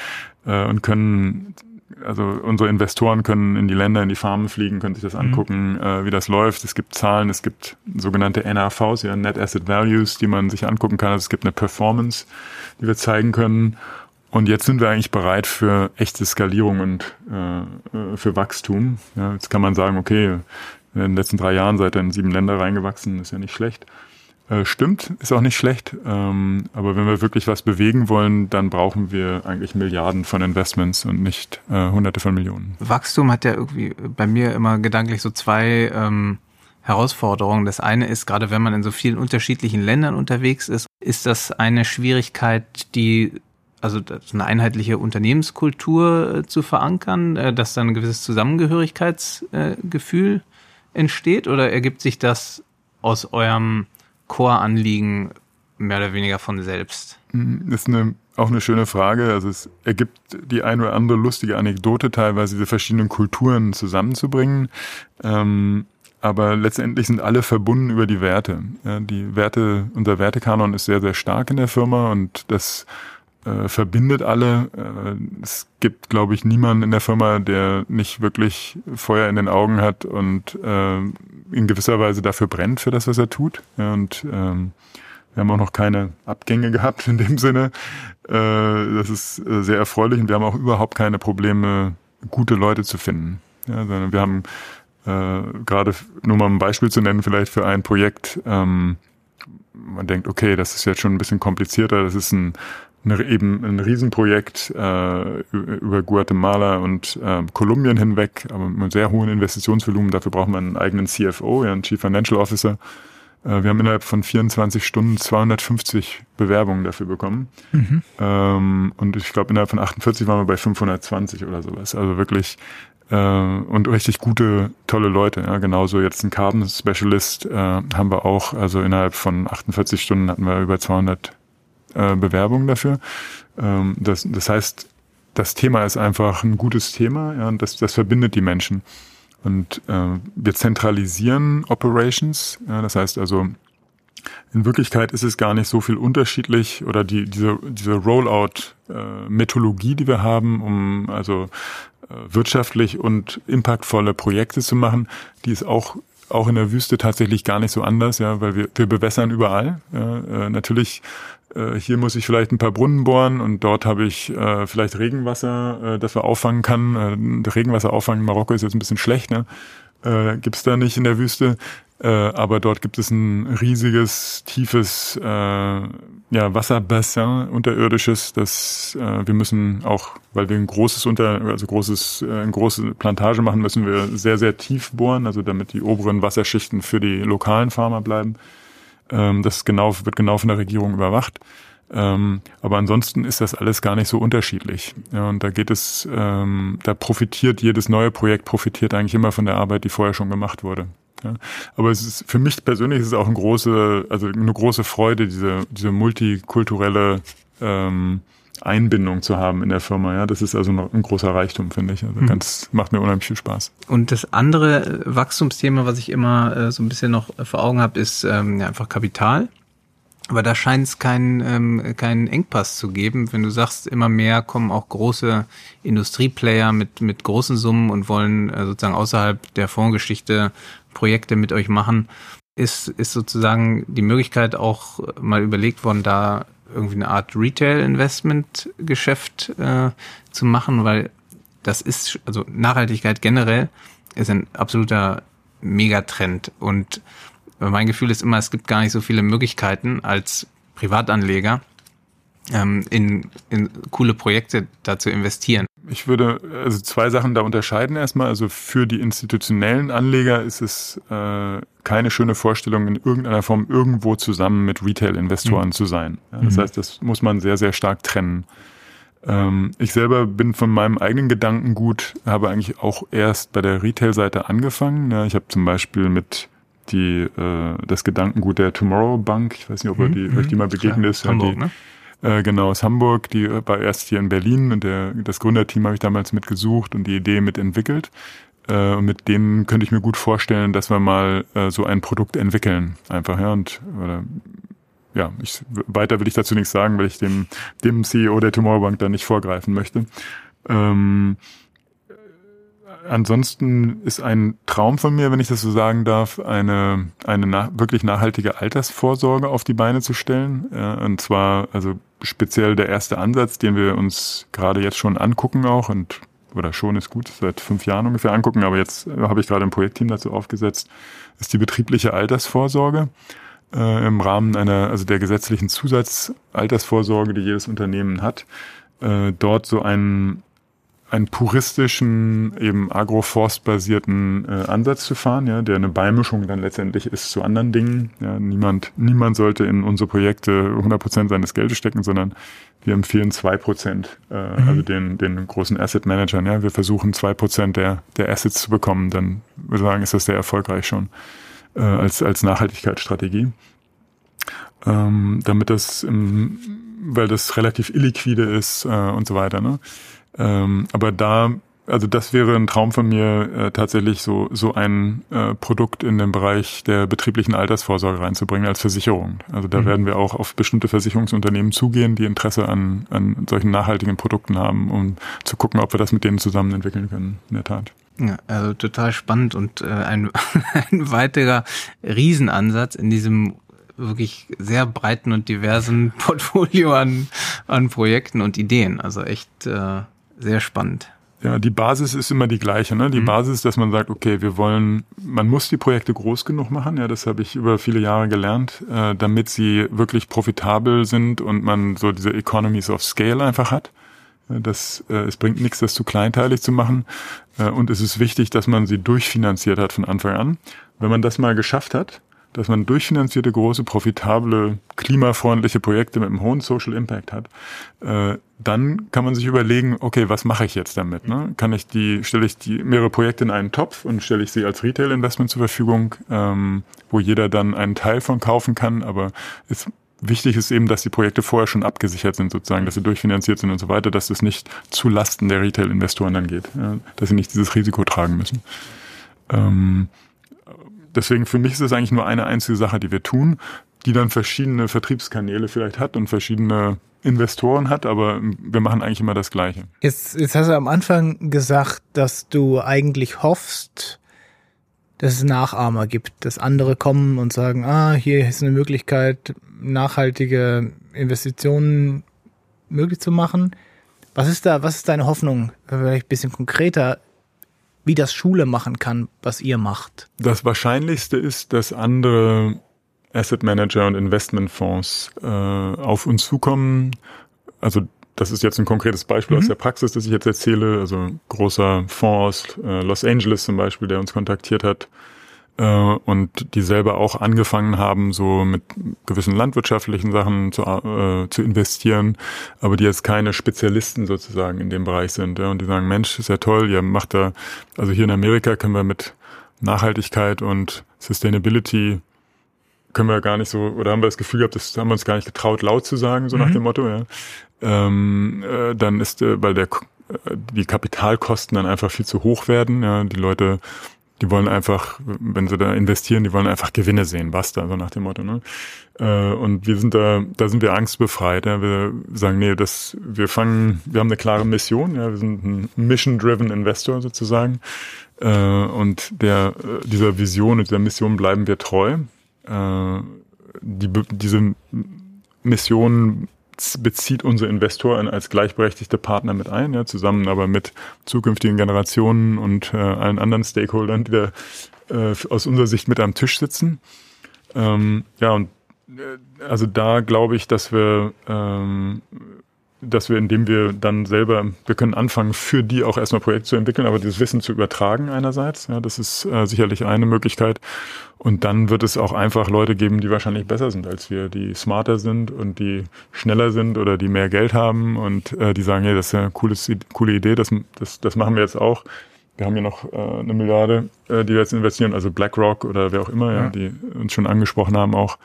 äh, und können also unsere Investoren können in die Länder, in die Farmen fliegen, können sich das mhm. angucken, mhm. äh, wie das läuft. Es gibt Zahlen, es gibt sogenannte NAVs, ja, Net Asset Values, die man sich angucken kann. Also es gibt eine Performance, die wir zeigen können. Und jetzt sind wir eigentlich bereit für echte Skalierung und äh, für Wachstum. Ja, jetzt kann man sagen, okay, in den letzten drei Jahren seid ihr in sieben Länder reingewachsen, ist ja nicht schlecht. Äh, stimmt, ist auch nicht schlecht. Ähm, aber wenn wir wirklich was bewegen wollen, dann brauchen wir eigentlich Milliarden von Investments und nicht äh, Hunderte von Millionen. Wachstum hat ja irgendwie bei mir immer gedanklich so zwei ähm, Herausforderungen. Das eine ist, gerade wenn man in so vielen unterschiedlichen Ländern unterwegs ist, ist das eine Schwierigkeit, die also eine einheitliche Unternehmenskultur äh, zu verankern, dass dann ein gewisses Zusammengehörigkeitsgefühl entsteht oder ergibt sich das aus eurem Core-Anliegen mehr oder weniger von selbst? Das ist eine, auch eine schöne Frage. Also es ergibt die ein oder andere lustige Anekdote teilweise, diese verschiedenen Kulturen zusammenzubringen. Ähm, aber letztendlich sind alle verbunden über die Werte. Ja, die Werte, unser Wertekanon ist sehr, sehr stark in der Firma und das äh, verbindet alle. Äh, es gibt, glaube ich, niemanden in der Firma, der nicht wirklich Feuer in den Augen hat und äh, in gewisser Weise dafür brennt für das, was er tut. Ja, und ähm, wir haben auch noch keine Abgänge [laughs] gehabt in dem Sinne. Äh, das ist äh, sehr erfreulich und wir haben auch überhaupt keine Probleme, gute Leute zu finden. Ja, sondern wir haben äh, gerade nur mal ein Beispiel zu nennen, vielleicht für ein Projekt. Ähm, man denkt, okay, das ist jetzt schon ein bisschen komplizierter. Das ist ein eine, eben ein Riesenprojekt äh, über Guatemala und äh, Kolumbien hinweg, aber mit einem sehr hohen Investitionsvolumen. Dafür braucht man einen eigenen CFO, ja, einen Chief Financial Officer. Äh, wir haben innerhalb von 24 Stunden 250 Bewerbungen dafür bekommen. Mhm. Ähm, und ich glaube, innerhalb von 48 waren wir bei 520 oder sowas. Also wirklich äh, und richtig gute, tolle Leute. Ja, genauso jetzt ein Carbon Specialist äh, haben wir auch. Also innerhalb von 48 Stunden hatten wir über 200 äh, Bewerbungen dafür. Ähm, das, das heißt, das Thema ist einfach ein gutes Thema ja, und das, das verbindet die Menschen. Und äh, wir zentralisieren Operations, ja, das heißt also, in Wirklichkeit ist es gar nicht so viel unterschiedlich oder die, diese, diese Rollout-Methodologie, äh, die wir haben, um also äh, wirtschaftlich und impactvolle Projekte zu machen, die ist auch auch in der Wüste tatsächlich gar nicht so anders, ja, weil wir, wir bewässern überall. Ja, äh, natürlich äh, hier muss ich vielleicht ein paar Brunnen bohren und dort habe ich äh, vielleicht Regenwasser, äh, das wir auffangen kann. Äh, Regenwasser auffangen in Marokko ist jetzt ein bisschen schlecht, ne? Äh, Gibt es da nicht in der Wüste. Äh, aber dort gibt es ein riesiges, tiefes äh, ja, Wasserbassin, unterirdisches, das äh, wir müssen auch, weil wir ein großes unter, also großes, äh, eine große Plantage machen, müssen wir sehr, sehr tief bohren, also damit die oberen Wasserschichten für die lokalen Farmer bleiben. Ähm, das genau, wird genau von der Regierung überwacht. Ähm, aber ansonsten ist das alles gar nicht so unterschiedlich. Ja, und da geht es, ähm, da profitiert jedes neue Projekt profitiert eigentlich immer von der Arbeit, die vorher schon gemacht wurde. Ja. Aber es ist für mich persönlich ist es auch eine große, also eine große Freude, diese, diese multikulturelle ähm, Einbindung zu haben in der Firma. Ja, das ist also ein großer Reichtum, finde ich. Also mhm. ganz, macht mir unheimlich viel Spaß. Und das andere äh, Wachstumsthema, was ich immer äh, so ein bisschen noch vor Augen habe, ist ähm, ja, einfach Kapital. Aber da scheint es keinen ähm, keinen Engpass zu geben. Wenn du sagst, immer mehr kommen auch große Industrieplayer mit mit großen Summen und wollen äh, sozusagen außerhalb der Fondsgeschichte Projekte mit euch machen, ist ist sozusagen die Möglichkeit auch mal überlegt worden, da irgendwie eine Art Retail-Investment-Geschäft äh, zu machen, weil das ist, also Nachhaltigkeit generell ist ein absoluter Megatrend. Und mein Gefühl ist immer, es gibt gar nicht so viele Möglichkeiten als Privatanleger ähm, in, in coole Projekte da zu investieren. Ich würde also zwei Sachen da unterscheiden erstmal. Also für die institutionellen Anleger ist es äh, keine schöne Vorstellung, in irgendeiner Form irgendwo zusammen mit Retail-Investoren mhm. zu sein. Ja, das mhm. heißt, das muss man sehr, sehr stark trennen. Ähm, ich selber bin von meinem eigenen Gedankengut, habe eigentlich auch erst bei der Retail-Seite angefangen. Ja, ich habe zum Beispiel mit die äh, das Gedankengut der Tomorrow Bank, ich weiß nicht, ob mhm. die, euch die mal begegnet ist. Hamburg, die, ne? Äh, genau, aus Hamburg, die war erst hier in Berlin und der, das Gründerteam habe ich damals mitgesucht und die Idee mitentwickelt. Äh, und mit denen könnte ich mir gut vorstellen, dass wir mal äh, so ein Produkt entwickeln. Einfach, ja, und oder, ja, ich, weiter will ich dazu nichts sagen, weil ich dem, dem CEO der Tomorrow Bank da nicht vorgreifen möchte. Ähm, ansonsten ist ein Traum von mir, wenn ich das so sagen darf, eine, eine nach, wirklich nachhaltige Altersvorsorge auf die Beine zu stellen. Ja, und zwar, also speziell der erste Ansatz, den wir uns gerade jetzt schon angucken auch und oder schon ist gut, seit fünf Jahren ungefähr angucken, aber jetzt habe ich gerade ein Projektteam dazu aufgesetzt, ist die betriebliche Altersvorsorge. äh, im Rahmen einer, also der gesetzlichen Zusatzaltersvorsorge, die jedes Unternehmen hat, äh, dort so einen einen puristischen, eben agroforstbasierten äh, Ansatz zu fahren, ja, der eine Beimischung dann letztendlich ist zu anderen Dingen. Ja, niemand, niemand sollte in unsere Projekte 100 Prozent seines Geldes stecken, sondern wir empfehlen zwei Prozent, äh, mhm. also den, den großen Asset Managern. Ja, wir versuchen zwei Prozent der, der Assets zu bekommen. Dann würde sagen, ist das sehr erfolgreich schon äh, als, als Nachhaltigkeitsstrategie. Ähm, damit das, im, weil das relativ illiquide ist äh, und so weiter. Ne? Ähm, aber da, also das wäre ein Traum von mir, äh, tatsächlich so, so ein äh, Produkt in den Bereich der betrieblichen Altersvorsorge reinzubringen als Versicherung. Also da mhm. werden wir auch auf bestimmte Versicherungsunternehmen zugehen, die Interesse an, an solchen nachhaltigen Produkten haben, um zu gucken, ob wir das mit denen zusammen entwickeln können, in der Tat. Ja, also total spannend und äh, ein, [laughs] ein weiterer Riesenansatz in diesem wirklich sehr breiten und diversen [laughs] Portfolio an, an Projekten und Ideen. Also echt äh, sehr spannend. Ja, die Basis ist immer die gleiche. Ne? Die mhm. Basis, dass man sagt, okay, wir wollen, man muss die Projekte groß genug machen. Ja, das habe ich über viele Jahre gelernt, äh, damit sie wirklich profitabel sind und man so diese Economies of Scale einfach hat. Das, äh, es bringt nichts, das zu kleinteilig zu machen. Äh, und es ist wichtig, dass man sie durchfinanziert hat von Anfang an. Wenn man das mal geschafft hat, dass man durchfinanzierte, große, profitable, klimafreundliche Projekte mit einem hohen Social Impact hat, äh, dann kann man sich überlegen, okay, was mache ich jetzt damit? Ne? Kann ich die, stelle ich die mehrere Projekte in einen Topf und stelle ich sie als Retail-Investment zur Verfügung, ähm, wo jeder dann einen Teil von kaufen kann, aber es Wichtig ist eben, dass die Projekte vorher schon abgesichert sind, sozusagen, dass sie durchfinanziert sind und so weiter, dass das nicht zu Lasten der Retail-Investoren dann geht, dass sie nicht dieses Risiko tragen müssen. Ähm, deswegen für mich ist es eigentlich nur eine einzige Sache, die wir tun, die dann verschiedene Vertriebskanäle vielleicht hat und verschiedene Investoren hat, aber wir machen eigentlich immer das Gleiche. Jetzt, jetzt hast du am Anfang gesagt, dass du eigentlich hoffst, dass es Nachahmer gibt, dass andere kommen und sagen, ah, hier ist eine Möglichkeit, nachhaltige Investitionen möglich zu machen. Was ist da, was ist deine Hoffnung, vielleicht ein bisschen konkreter, wie das Schule machen kann, was ihr macht? Das Wahrscheinlichste ist, dass andere Asset Manager und Investmentfonds äh, auf uns zukommen. Also das ist jetzt ein konkretes Beispiel mhm. aus der Praxis, das ich jetzt erzähle. Also großer Fonds aus äh, Los Angeles zum Beispiel, der uns kontaktiert hat und die selber auch angefangen haben, so mit gewissen landwirtschaftlichen Sachen zu, äh, zu investieren, aber die jetzt keine Spezialisten sozusagen in dem Bereich sind. Ja, und die sagen, Mensch, ist ja toll, ihr macht da, also hier in Amerika können wir mit Nachhaltigkeit und Sustainability können wir gar nicht so, oder haben wir das Gefühl gehabt, das haben wir uns gar nicht getraut, laut zu sagen, so mhm. nach dem Motto, ja. Ähm, äh, dann ist, äh, weil der äh, die Kapitalkosten dann einfach viel zu hoch werden, ja, die Leute die wollen einfach, wenn sie da investieren, die wollen einfach Gewinne sehen, basta, so nach dem Motto. Ne? Äh, und wir sind da, da sind wir angstbefreit. Ja? Wir sagen, nee, das, wir fangen, wir haben eine klare Mission, ja, wir sind ein Mission-driven Investor sozusagen. Äh, und der, äh, dieser Vision und dieser Mission bleiben wir treu. Die, diese Mission bezieht unsere Investoren als gleichberechtigte Partner mit ein, ja, zusammen aber mit zukünftigen Generationen und äh, allen anderen Stakeholdern, die da äh, aus unserer Sicht mit am Tisch sitzen. Ähm, ja, und äh, also da glaube ich, dass wir ähm, dass wir, indem wir dann selber, wir können anfangen, für die auch erstmal Projekte zu entwickeln, aber dieses Wissen zu übertragen einerseits, ja, das ist äh, sicherlich eine Möglichkeit. Und dann wird es auch einfach Leute geben, die wahrscheinlich besser sind als wir, die smarter sind und die schneller sind oder die mehr Geld haben und äh, die sagen, hey, das ist ja eine cooles, coole Idee, das, das, das machen wir jetzt auch. Wir haben ja noch äh, eine Milliarde, äh, die wir jetzt investieren, also BlackRock oder wer auch immer, ja, ja die uns schon angesprochen haben auch.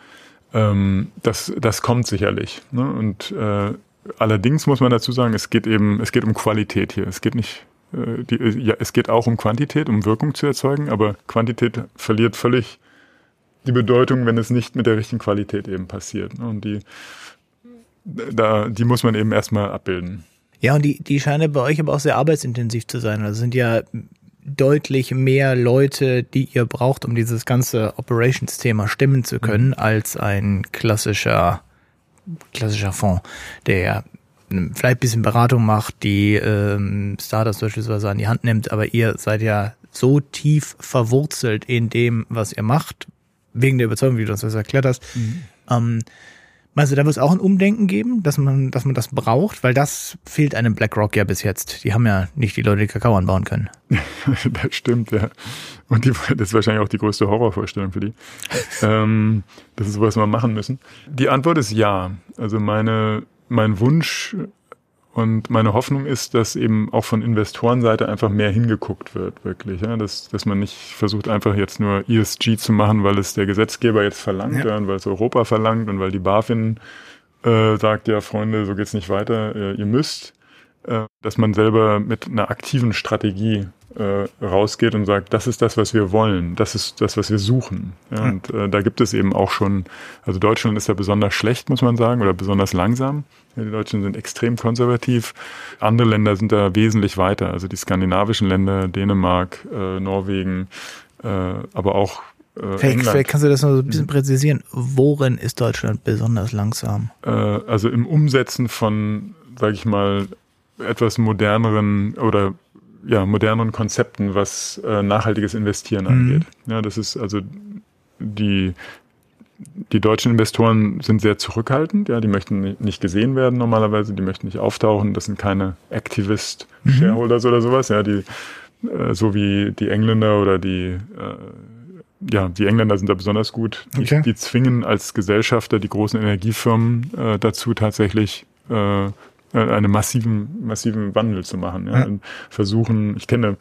Ähm, das, das kommt sicherlich. Ne? Und äh, Allerdings muss man dazu sagen, es geht eben, es geht um Qualität hier. Es geht nicht, äh, die, ja, es geht auch um Quantität, um Wirkung zu erzeugen, aber Quantität verliert völlig die Bedeutung, wenn es nicht mit der richtigen Qualität eben passiert. Und die, da, die muss man eben erstmal abbilden. Ja, und die, die scheinen bei euch aber auch sehr arbeitsintensiv zu sein. Also sind ja deutlich mehr Leute, die ihr braucht, um dieses ganze Operations-Thema stimmen zu können, mhm. als ein klassischer klassischer Fonds, der vielleicht ein bisschen Beratung macht, die ähm, Startups beispielsweise an die Hand nimmt, aber ihr seid ja so tief verwurzelt in dem, was ihr macht, wegen der Überzeugung, wie du uns das erklärt hast. Mhm. Ähm, Du, da wird es auch ein Umdenken geben, dass man, dass man das braucht? Weil das fehlt einem BlackRock ja bis jetzt. Die haben ja nicht die Leute, die Kakao anbauen können. [laughs] das stimmt, ja. Und die, das ist wahrscheinlich auch die größte Horrorvorstellung für die. ähm, das ist sowas, was wir machen müssen. Die Antwort ist ja. Also meine, mein Wunsch und meine Hoffnung ist, dass eben auch von Investorenseite einfach mehr hingeguckt wird, wirklich. Ja? Dass, dass man nicht versucht, einfach jetzt nur ESG zu machen, weil es der Gesetzgeber jetzt verlangt ja. und weil es Europa verlangt und weil die BaFin äh, sagt, ja, Freunde, so geht's nicht weiter, äh, ihr müsst. Äh, dass man selber mit einer aktiven Strategie äh, rausgeht und sagt, das ist das, was wir wollen, das ist das, was wir suchen. Ja, mhm. Und äh, da gibt es eben auch schon, also Deutschland ist ja besonders schlecht, muss man sagen, oder besonders langsam. Ja, die Deutschen sind extrem konservativ. Andere Länder sind da wesentlich weiter, also die skandinavischen Länder, Dänemark, äh, Norwegen, äh, aber auch äh, vielleicht, vielleicht, kannst du das noch so ein bisschen hm. präzisieren. Worin ist Deutschland besonders langsam? Äh, also im Umsetzen von, sage ich mal, etwas moderneren oder ja, moderneren Konzepten, was äh, nachhaltiges Investieren mhm. angeht. Ja, das ist also die, die deutschen Investoren sind sehr zurückhaltend, ja, die möchten nicht gesehen werden normalerweise, die möchten nicht auftauchen, das sind keine Activist-Shareholders mhm. oder sowas, ja, die, äh, so wie die Engländer oder die, äh, ja, die Engländer sind da besonders gut. Okay. Die, die zwingen als Gesellschafter die großen Energiefirmen äh, dazu tatsächlich äh, äh, einen massiven, massiven Wandel zu machen. Ja. ja. Versuchen, ich kenne,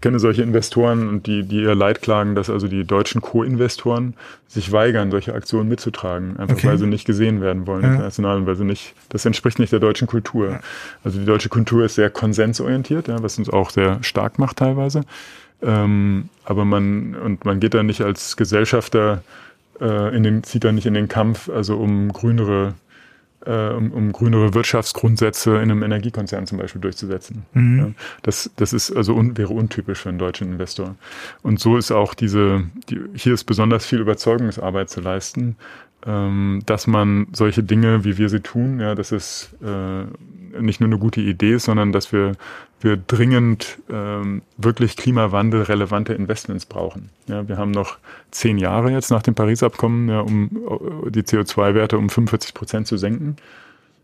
kenne solche Investoren und die, die ihr Leid klagen, dass also die deutschen Co-Investoren sich weigern, solche Aktionen mitzutragen, einfach okay. weil sie nicht gesehen werden wollen ja. international und weil sie nicht, das entspricht nicht der deutschen Kultur. Ja. Also die deutsche Kultur ist sehr konsensorientiert, ja, was uns auch sehr stark macht teilweise. Ähm, aber man, und man geht da nicht als Gesellschafter äh, in den, zieht da nicht in den Kampf, also um grünere äh, um, um grünere Wirtschaftsgrundsätze in einem Energiekonzern zum Beispiel durchzusetzen. Mhm. Ja, das, das ist also un, wäre untypisch für einen deutschen Investor. Und so ist auch diese, die, hier ist besonders viel Überzeugungsarbeit zu leisten, ähm, dass man solche Dinge, wie wir sie tun, ja, dass es äh, nicht nur eine gute Idee ist, sondern dass wir wir dringend ähm, wirklich klimawandelrelevante Investments brauchen. Ja, wir haben noch zehn Jahre jetzt nach dem Paris-Abkommen, ja, um äh, die CO2-Werte um 45 Prozent zu senken.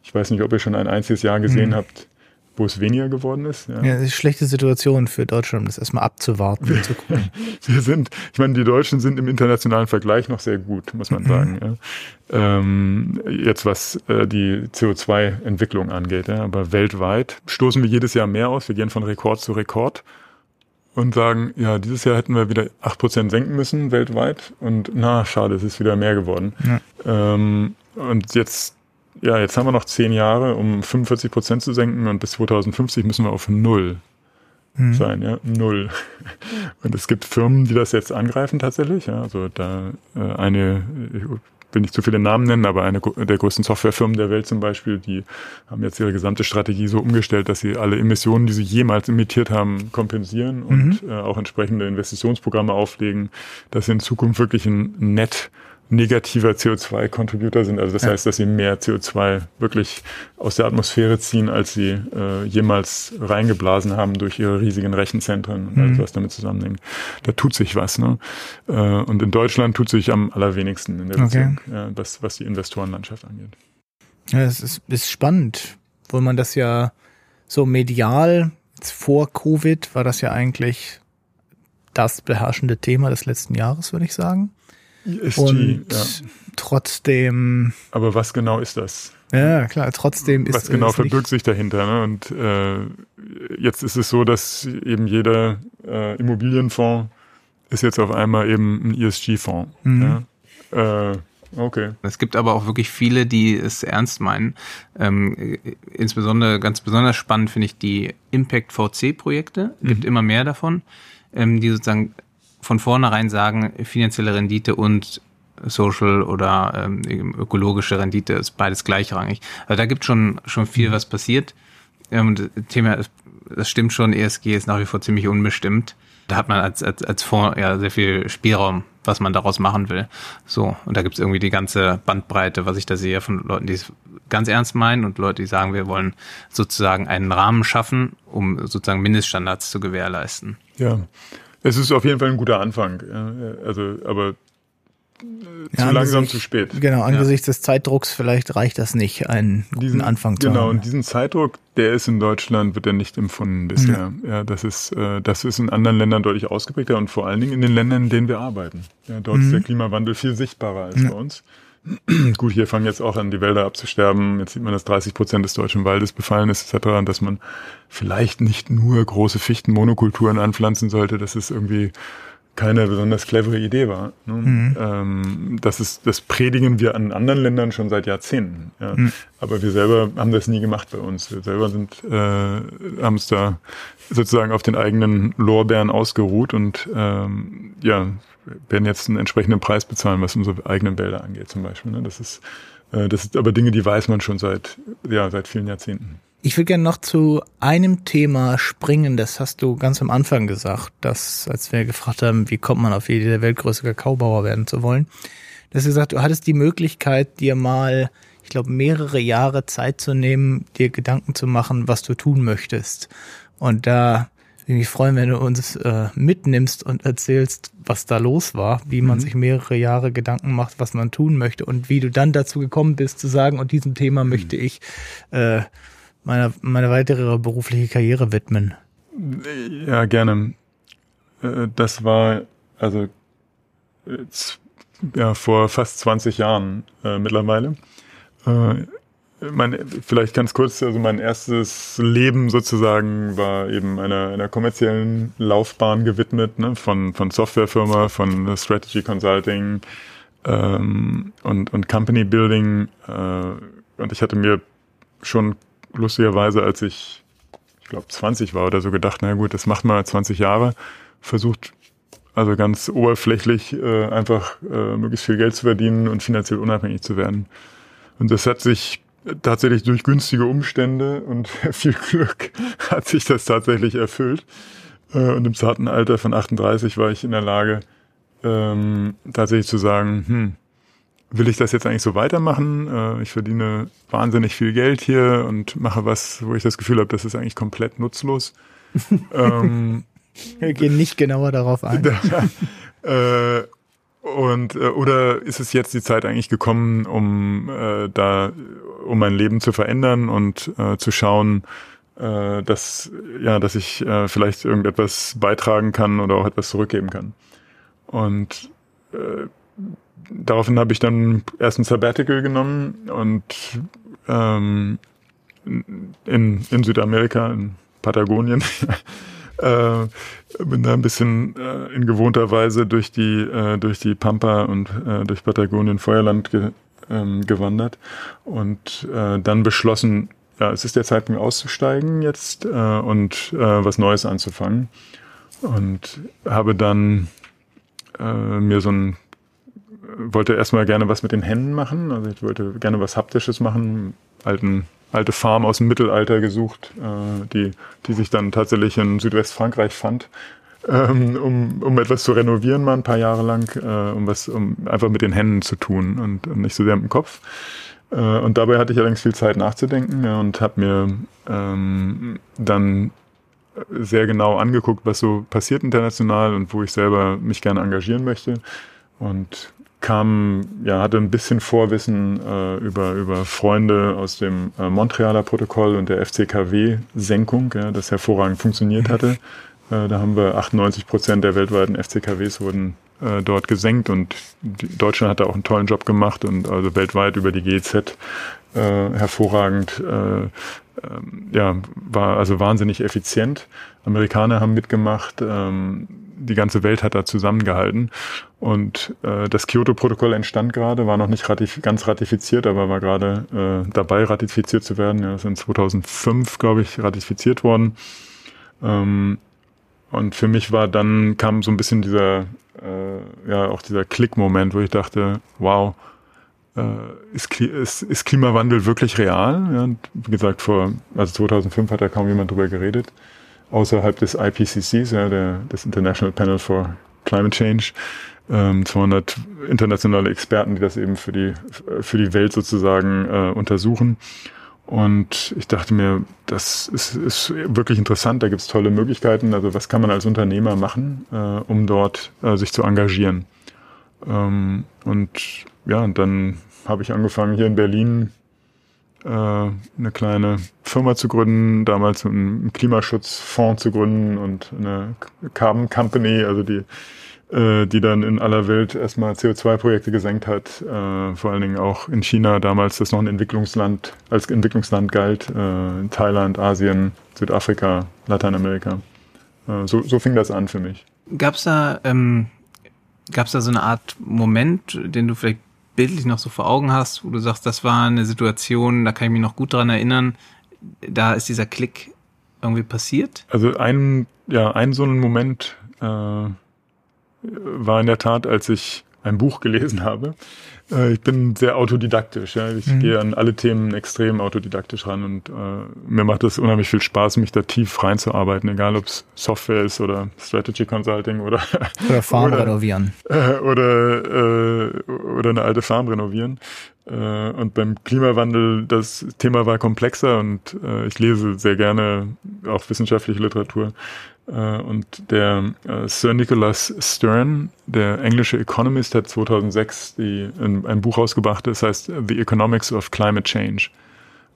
Ich weiß nicht, ob ihr schon ein einziges Jahr gesehen mhm. habt, wo es weniger geworden ist. Ja, ja das ist eine schlechte Situation für Deutschland, um das erstmal abzuwarten und zu [laughs] gucken. Wir sind, ich meine, die Deutschen sind im internationalen Vergleich noch sehr gut, muss man mhm. sagen. Ja. Ähm, jetzt was äh, die CO2-Entwicklung angeht. Ja. Aber weltweit stoßen wir jedes Jahr mehr aus. Wir gehen von Rekord zu Rekord und sagen, ja, dieses Jahr hätten wir wieder acht Prozent senken müssen weltweit und na, schade, es ist wieder mehr geworden. Ja. Ähm, und jetzt ja, jetzt haben wir noch zehn Jahre, um 45 Prozent zu senken und bis 2050 müssen wir auf Null mhm. sein, ja, Null. Und es gibt Firmen, die das jetzt angreifen tatsächlich, ja, also da äh, eine, ich will nicht zu viele Namen nennen, aber eine der größten Softwarefirmen der Welt zum Beispiel, die haben jetzt ihre gesamte Strategie so umgestellt, dass sie alle Emissionen, die sie jemals emittiert haben, kompensieren und mhm. äh, auch entsprechende Investitionsprogramme auflegen, dass sie in Zukunft wirklich ein Net negativer CO2-Contributor sind. Also das ja. heißt, dass sie mehr CO2 wirklich aus der Atmosphäre ziehen, als sie äh, jemals reingeblasen haben durch ihre riesigen Rechenzentren und mhm. alles, was damit zusammenhängt. Da tut sich was. Ne? Äh, und in Deutschland tut sich am allerwenigsten in der Beziehung, okay. ja, was, was die Investorenlandschaft angeht. Ja, es ist, ist spannend, wo man das ja so medial, vor Covid war das ja eigentlich das beherrschende Thema des letzten Jahres, würde ich sagen. ESG, und ja. trotzdem. Aber was genau ist das? Ja, klar, trotzdem ist Was genau verbirgt sich dahinter? Ne? Und äh, jetzt ist es so, dass eben jeder äh, Immobilienfonds ist jetzt auf einmal eben ein ESG-Fonds. Mhm. Ja? Äh, Okay. Es gibt aber auch wirklich viele, die es ernst meinen. Ähm, insbesondere, ganz besonders spannend finde ich die Impact VC-Projekte. Mhm. Gibt immer mehr davon, ähm, die sozusagen von vornherein sagen, finanzielle Rendite und Social oder ähm, ökologische Rendite ist beides gleichrangig. Also da gibt schon schon viel, was passiert. Ähm, das Thema, das stimmt schon, ESG ist nach wie vor ziemlich unbestimmt. Da hat man als, als, als Fonds ja sehr viel Spielraum, was man daraus machen will. So, und da gibt es irgendwie die ganze Bandbreite, was ich da sehe von Leuten, die es ganz ernst meinen und Leute, die sagen, wir wollen sozusagen einen Rahmen schaffen, um sozusagen Mindeststandards zu gewährleisten. Ja, es ist auf jeden Fall ein guter Anfang. Also, aber äh, zu langsam, zu spät. Genau, angesichts ja. des Zeitdrucks vielleicht reicht das nicht, einen guten diesen, Anfang zu genau, haben. Genau, und diesen Zeitdruck, der ist in Deutschland, wird er nicht empfunden bisher. Ja, ja das ist, äh, das ist in anderen Ländern deutlich ausgeprägter und vor allen Dingen in den Ländern, in denen wir arbeiten. Ja, dort mhm. ist der Klimawandel viel sichtbarer als ja. bei uns. [clears throat] Gut, hier fangen jetzt auch an, die Wälder abzusterben. Jetzt sieht man, dass 30 Prozent des deutschen Waldes befallen ist, etc. Und dass man vielleicht nicht nur große Fichtenmonokulturen anpflanzen sollte. Das ist irgendwie keine besonders clevere Idee war. Ne? Mhm. Ähm, das ist, das predigen wir an anderen Ländern schon seit Jahrzehnten. Ja? Mhm. Aber wir selber haben das nie gemacht bei uns. Wir selber sind, äh, haben es da sozusagen auf den eigenen Lorbeeren ausgeruht und ähm, ja, werden jetzt einen entsprechenden Preis bezahlen, was unsere eigenen Wälder angeht, zum Beispiel. Ne? Das ist, äh, das ist aber Dinge, die weiß man schon seit, ja, seit vielen Jahrzehnten. Ich will gerne noch zu einem Thema springen, das hast du ganz am Anfang gesagt, dass, als wir gefragt haben, wie kommt man auf der weltgrößte Kakaobauer werden zu wollen, dass du gesagt, du hattest die Möglichkeit, dir mal, ich glaube, mehrere Jahre Zeit zu nehmen, dir Gedanken zu machen, was du tun möchtest. Und da würde ich mich freuen, wenn du uns äh, mitnimmst und erzählst, was da los war, wie man mhm. sich mehrere Jahre Gedanken macht, was man tun möchte und wie du dann dazu gekommen bist zu sagen, und diesem Thema möchte ich äh, meine, meine weitere berufliche Karriere widmen? Ja, gerne. Äh, das war also ja vor fast 20 Jahren äh, mittlerweile. Äh, mein, vielleicht ganz kurz, also mein erstes Leben sozusagen war eben einer, einer kommerziellen Laufbahn gewidmet, ne, von, von Softwarefirma, von Strategy Consulting ähm, und, und Company Building. Äh, und ich hatte mir schon lustigerweise, als ich, ich glaube, 20 war oder so, gedacht, na gut, das macht man 20 Jahre, versucht also ganz oberflächlich äh, einfach äh, möglichst viel Geld zu verdienen und finanziell unabhängig zu werden. Und das hat sich tatsächlich durch günstige Umstände und [laughs] viel Glück hat sich das tatsächlich erfüllt. Äh, und im zarten Alter von 38 war ich in der Lage, ähm, tatsächlich zu sagen, hm, will ich das jetzt eigentlich so weitermachen? Äh, ich verdiene wahnsinnig viel Geld hier und mache was, wo ich das Gefühl habe, das ist eigentlich komplett nutzlos. [laughs] ähm, Wir gehen nicht genauer darauf ein. [laughs] äh, und äh, oder ist es jetzt die Zeit eigentlich gekommen, um äh, da, um mein Leben zu verändern und äh, zu schauen, äh, dass ja, dass ich äh, vielleicht irgendetwas beitragen kann oder auch etwas zurückgeben kann. Und äh, daraufhin habe ich dann erst ein Sabbatical genommen und ähm, in, in Südamerika, in Patagonien, [laughs] äh, bin da ein bisschen äh, in gewohnter Weise durch die, äh, durch die Pampa und äh, durch Patagonien Feuerland ge, ähm, gewandert und äh, dann beschlossen, ja, es ist der Zeitpunkt auszusteigen jetzt äh, und äh, was Neues anzufangen. Und habe dann äh, mir so ein wollte erstmal gerne was mit den Händen machen. Also ich wollte gerne was Haptisches machen, alten, alte Farm aus dem Mittelalter gesucht, äh, die, die sich dann tatsächlich in Südwestfrankreich fand. Ähm, um, um etwas zu renovieren mal ein paar Jahre lang, äh, um was, um einfach mit den Händen zu tun und, und nicht so sehr mit dem Kopf. Äh, und dabei hatte ich allerdings viel Zeit nachzudenken ja, und habe mir ähm, dann sehr genau angeguckt, was so passiert international und wo ich selber mich gerne engagieren möchte. Und kam, ja, hatte ein bisschen Vorwissen äh, über, über Freunde aus dem äh, Montrealer Protokoll und der FCKW-Senkung, ja, das hervorragend funktioniert hatte. Äh, da haben wir 98 Prozent der weltweiten FCKWs wurden äh, dort gesenkt und Deutschland hat da auch einen tollen Job gemacht und also weltweit über die GEZ äh, hervorragend, äh, ähm, ja, war also wahnsinnig effizient. Amerikaner haben mitgemacht, ähm, die ganze Welt hat da zusammengehalten. Und äh, das Kyoto-Protokoll entstand gerade, war noch nicht ratif ganz ratifiziert, aber war gerade äh, dabei, ratifiziert zu werden. Ja, ist in 2005, glaube ich, ratifiziert worden. Ähm, und für mich war dann, kam so ein bisschen dieser, äh, ja, auch dieser Klick-Moment, wo ich dachte, wow, äh, ist, ist, ist Klimawandel wirklich real? Ja, wie gesagt, vor, also 2005 hat da kaum jemand drüber geredet außerhalb des IPCCs, ja, der, des International Panel for Climate Change, ähm, 200 internationale Experten, die das eben für die, für die Welt sozusagen äh, untersuchen. Und ich dachte mir, das ist, ist wirklich interessant, da gibt es tolle Möglichkeiten. Also was kann man als Unternehmer machen, äh, um dort äh, sich zu engagieren? Ähm, und ja, und dann habe ich angefangen hier in Berlin eine kleine Firma zu gründen, damals einen Klimaschutzfonds zu gründen und eine Carbon Company, also die äh, die dann in aller Welt erstmal CO2-Projekte gesenkt hat, äh, vor allen Dingen auch in China damals, das noch ein Entwicklungsland, als Entwicklungsland galt, äh, in Thailand, Asien, Südafrika, Lateinamerika. Äh, so, so fing das an für mich. Gab's da, ähm, gab's da so eine Art Moment, den du vielleicht bildlich noch so vor Augen hast, wo du sagst, das war eine Situation, da kann ich mich noch gut dran erinnern, da ist dieser Klick irgendwie passiert? Also ein, ja, ein so ein Moment äh, war in der Tat, als ich ein Buch gelesen habe. Äh, ich bin sehr autodidaktisch. Ja. Ich mhm. gehe an alle Themen extrem autodidaktisch ran und äh, mir macht es unheimlich viel Spaß, mich da tief reinzuarbeiten, egal ob es Software ist oder Strategy Consulting oder [laughs] oder Farm oder, renovieren äh, oder äh, oder eine alte Farm renovieren. Äh, und beim Klimawandel, das Thema war komplexer und äh, ich lese sehr gerne auch wissenschaftliche Literatur. Äh, und der äh, Sir Nicholas Stern, der englische Economist, hat 2006 die, ein, ein Buch rausgebracht, das heißt The Economics of Climate Change.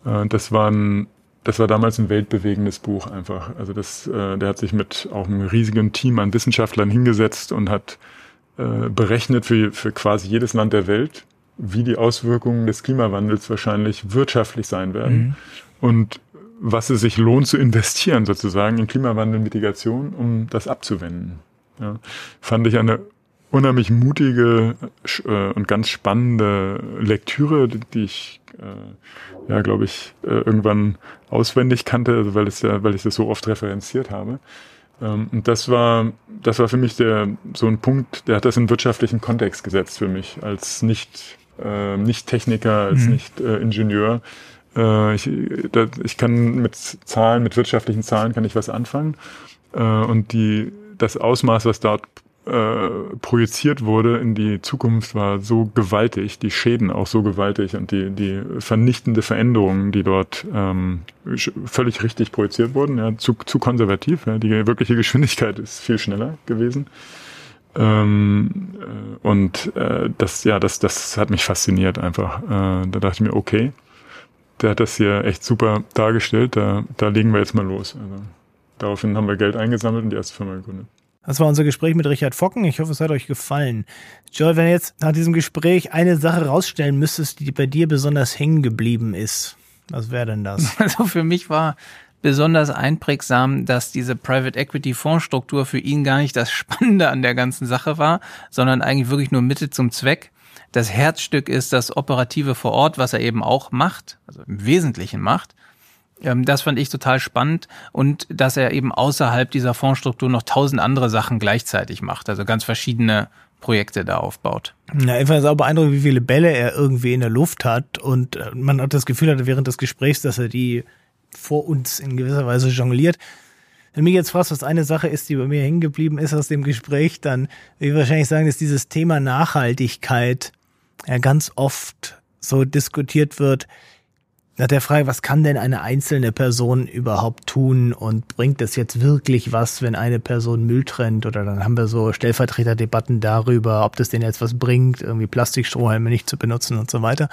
Äh, das war ein das war damals ein weltbewegendes Buch einfach. Also das, der hat sich mit auch einem riesigen Team an Wissenschaftlern hingesetzt und hat berechnet für, für quasi jedes Land der Welt, wie die Auswirkungen des Klimawandels wahrscheinlich wirtschaftlich sein werden. Mhm. Und was es sich lohnt zu investieren sozusagen in Klimawandelmitigation, um das abzuwenden. Ja, fand ich eine unheimlich mutige äh, und ganz spannende Lektüre, die, ich äh, ja glaube ich äh, irgendwann auswendig kannte, also weil es ja, weil ich das so oft referenziert habe. Ähm, und das war das war für mich der so ein Punkt, der hat das in wirtschaftlichen Kontext gesetzt für mich als nicht äh, nicht Techniker, als mhm. nicht äh, Ingenieur, äh, ich, da, ich kann mit Zahlen, mit wirtschaftlichen Zahlen kann ich was anfangen. Äh, und die, das Ausmaß, was dort äh, projiziert wurde in die Zukunft, war so gewaltig, die Schäden auch so gewaltig und die, die vernichtende Veränderungen, die dort ähm, völlig richtig projiziert wurden, ja, zu, zu konservativ. Ja, die wirkliche Geschwindigkeit ist viel schneller gewesen. Ähm, äh, und äh, das, ja, das, das hat mich fasziniert einfach. Äh, da dachte ich mir, okay, der hat das hier echt super dargestellt. Da, da legen wir jetzt mal los. Also, daraufhin haben wir Geld eingesammelt und die erste Firma gegründet. Das war unser Gespräch mit Richard Focken. Ich hoffe, es hat euch gefallen. Joel, wenn du jetzt nach diesem Gespräch eine Sache rausstellen müsstest, die bei dir besonders hängen geblieben ist, was wäre denn das? [laughs] Also für mich war besonders einprägsam, dass diese Private Equity Fondsstruktur für ihn gar nicht das Spannende an der ganzen Sache war, sondern eigentlich wirklich nur Mittel zum Zweck das Herzstück ist das Operative vor Ort, was er eben auch macht, also im Wesentlichen macht. Ähm, das fand ich total spannend und dass er eben außerhalb dieser Fondsstruktur noch tausend andere Sachen gleichzeitig macht, also ganz verschiedene Projekte da aufbaut. Ja, ich fand es auch beeindruckend, wie viele Bälle er irgendwie in der Luft hat und äh, man hat das Gefühl hatte während des Gesprächs, dass er die vor uns in gewisser Weise jongliert. Wenn mich jetzt fragst, was eine Sache ist, die bei mir hängen geblieben ist aus dem Gespräch, dann würde ich wahrscheinlich sagen, dass dieses Thema Nachhaltigkeit ja ganz oft so diskutiert wird, nach der Frage, was kann denn eine einzelne Person überhaupt tun und bringt es jetzt wirklich was, wenn eine Person Müll trennt? Oder dann haben wir so Stellvertreterdebatten darüber, ob das denn jetzt was bringt, irgendwie Plastikstrohhalme nicht zu benutzen und so weiter.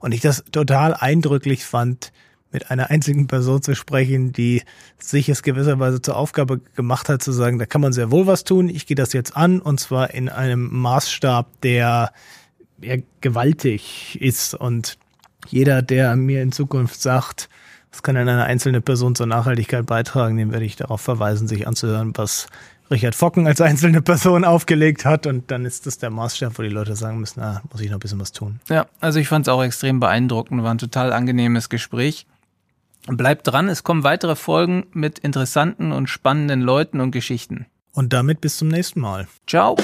Und ich das total eindrücklich fand, mit einer einzigen Person zu sprechen, die sich es gewisserweise zur Aufgabe gemacht hat, zu sagen, da kann man sehr wohl was tun. Ich gehe das jetzt an und zwar in einem Maßstab, der ja, gewaltig ist und jeder, der mir in Zukunft sagt, was kann denn eine einzelne Person zur Nachhaltigkeit beitragen, dem werde ich darauf verweisen, sich anzuhören, was Richard Focken als einzelne Person aufgelegt hat. Und dann ist das der Maßstab, wo die Leute sagen müssen, na, muss ich noch ein bisschen was tun. Ja, also ich fand es auch extrem beeindruckend, war ein total angenehmes Gespräch. Bleibt dran, es kommen weitere Folgen mit interessanten und spannenden Leuten und Geschichten. Und damit bis zum nächsten Mal. Ciao.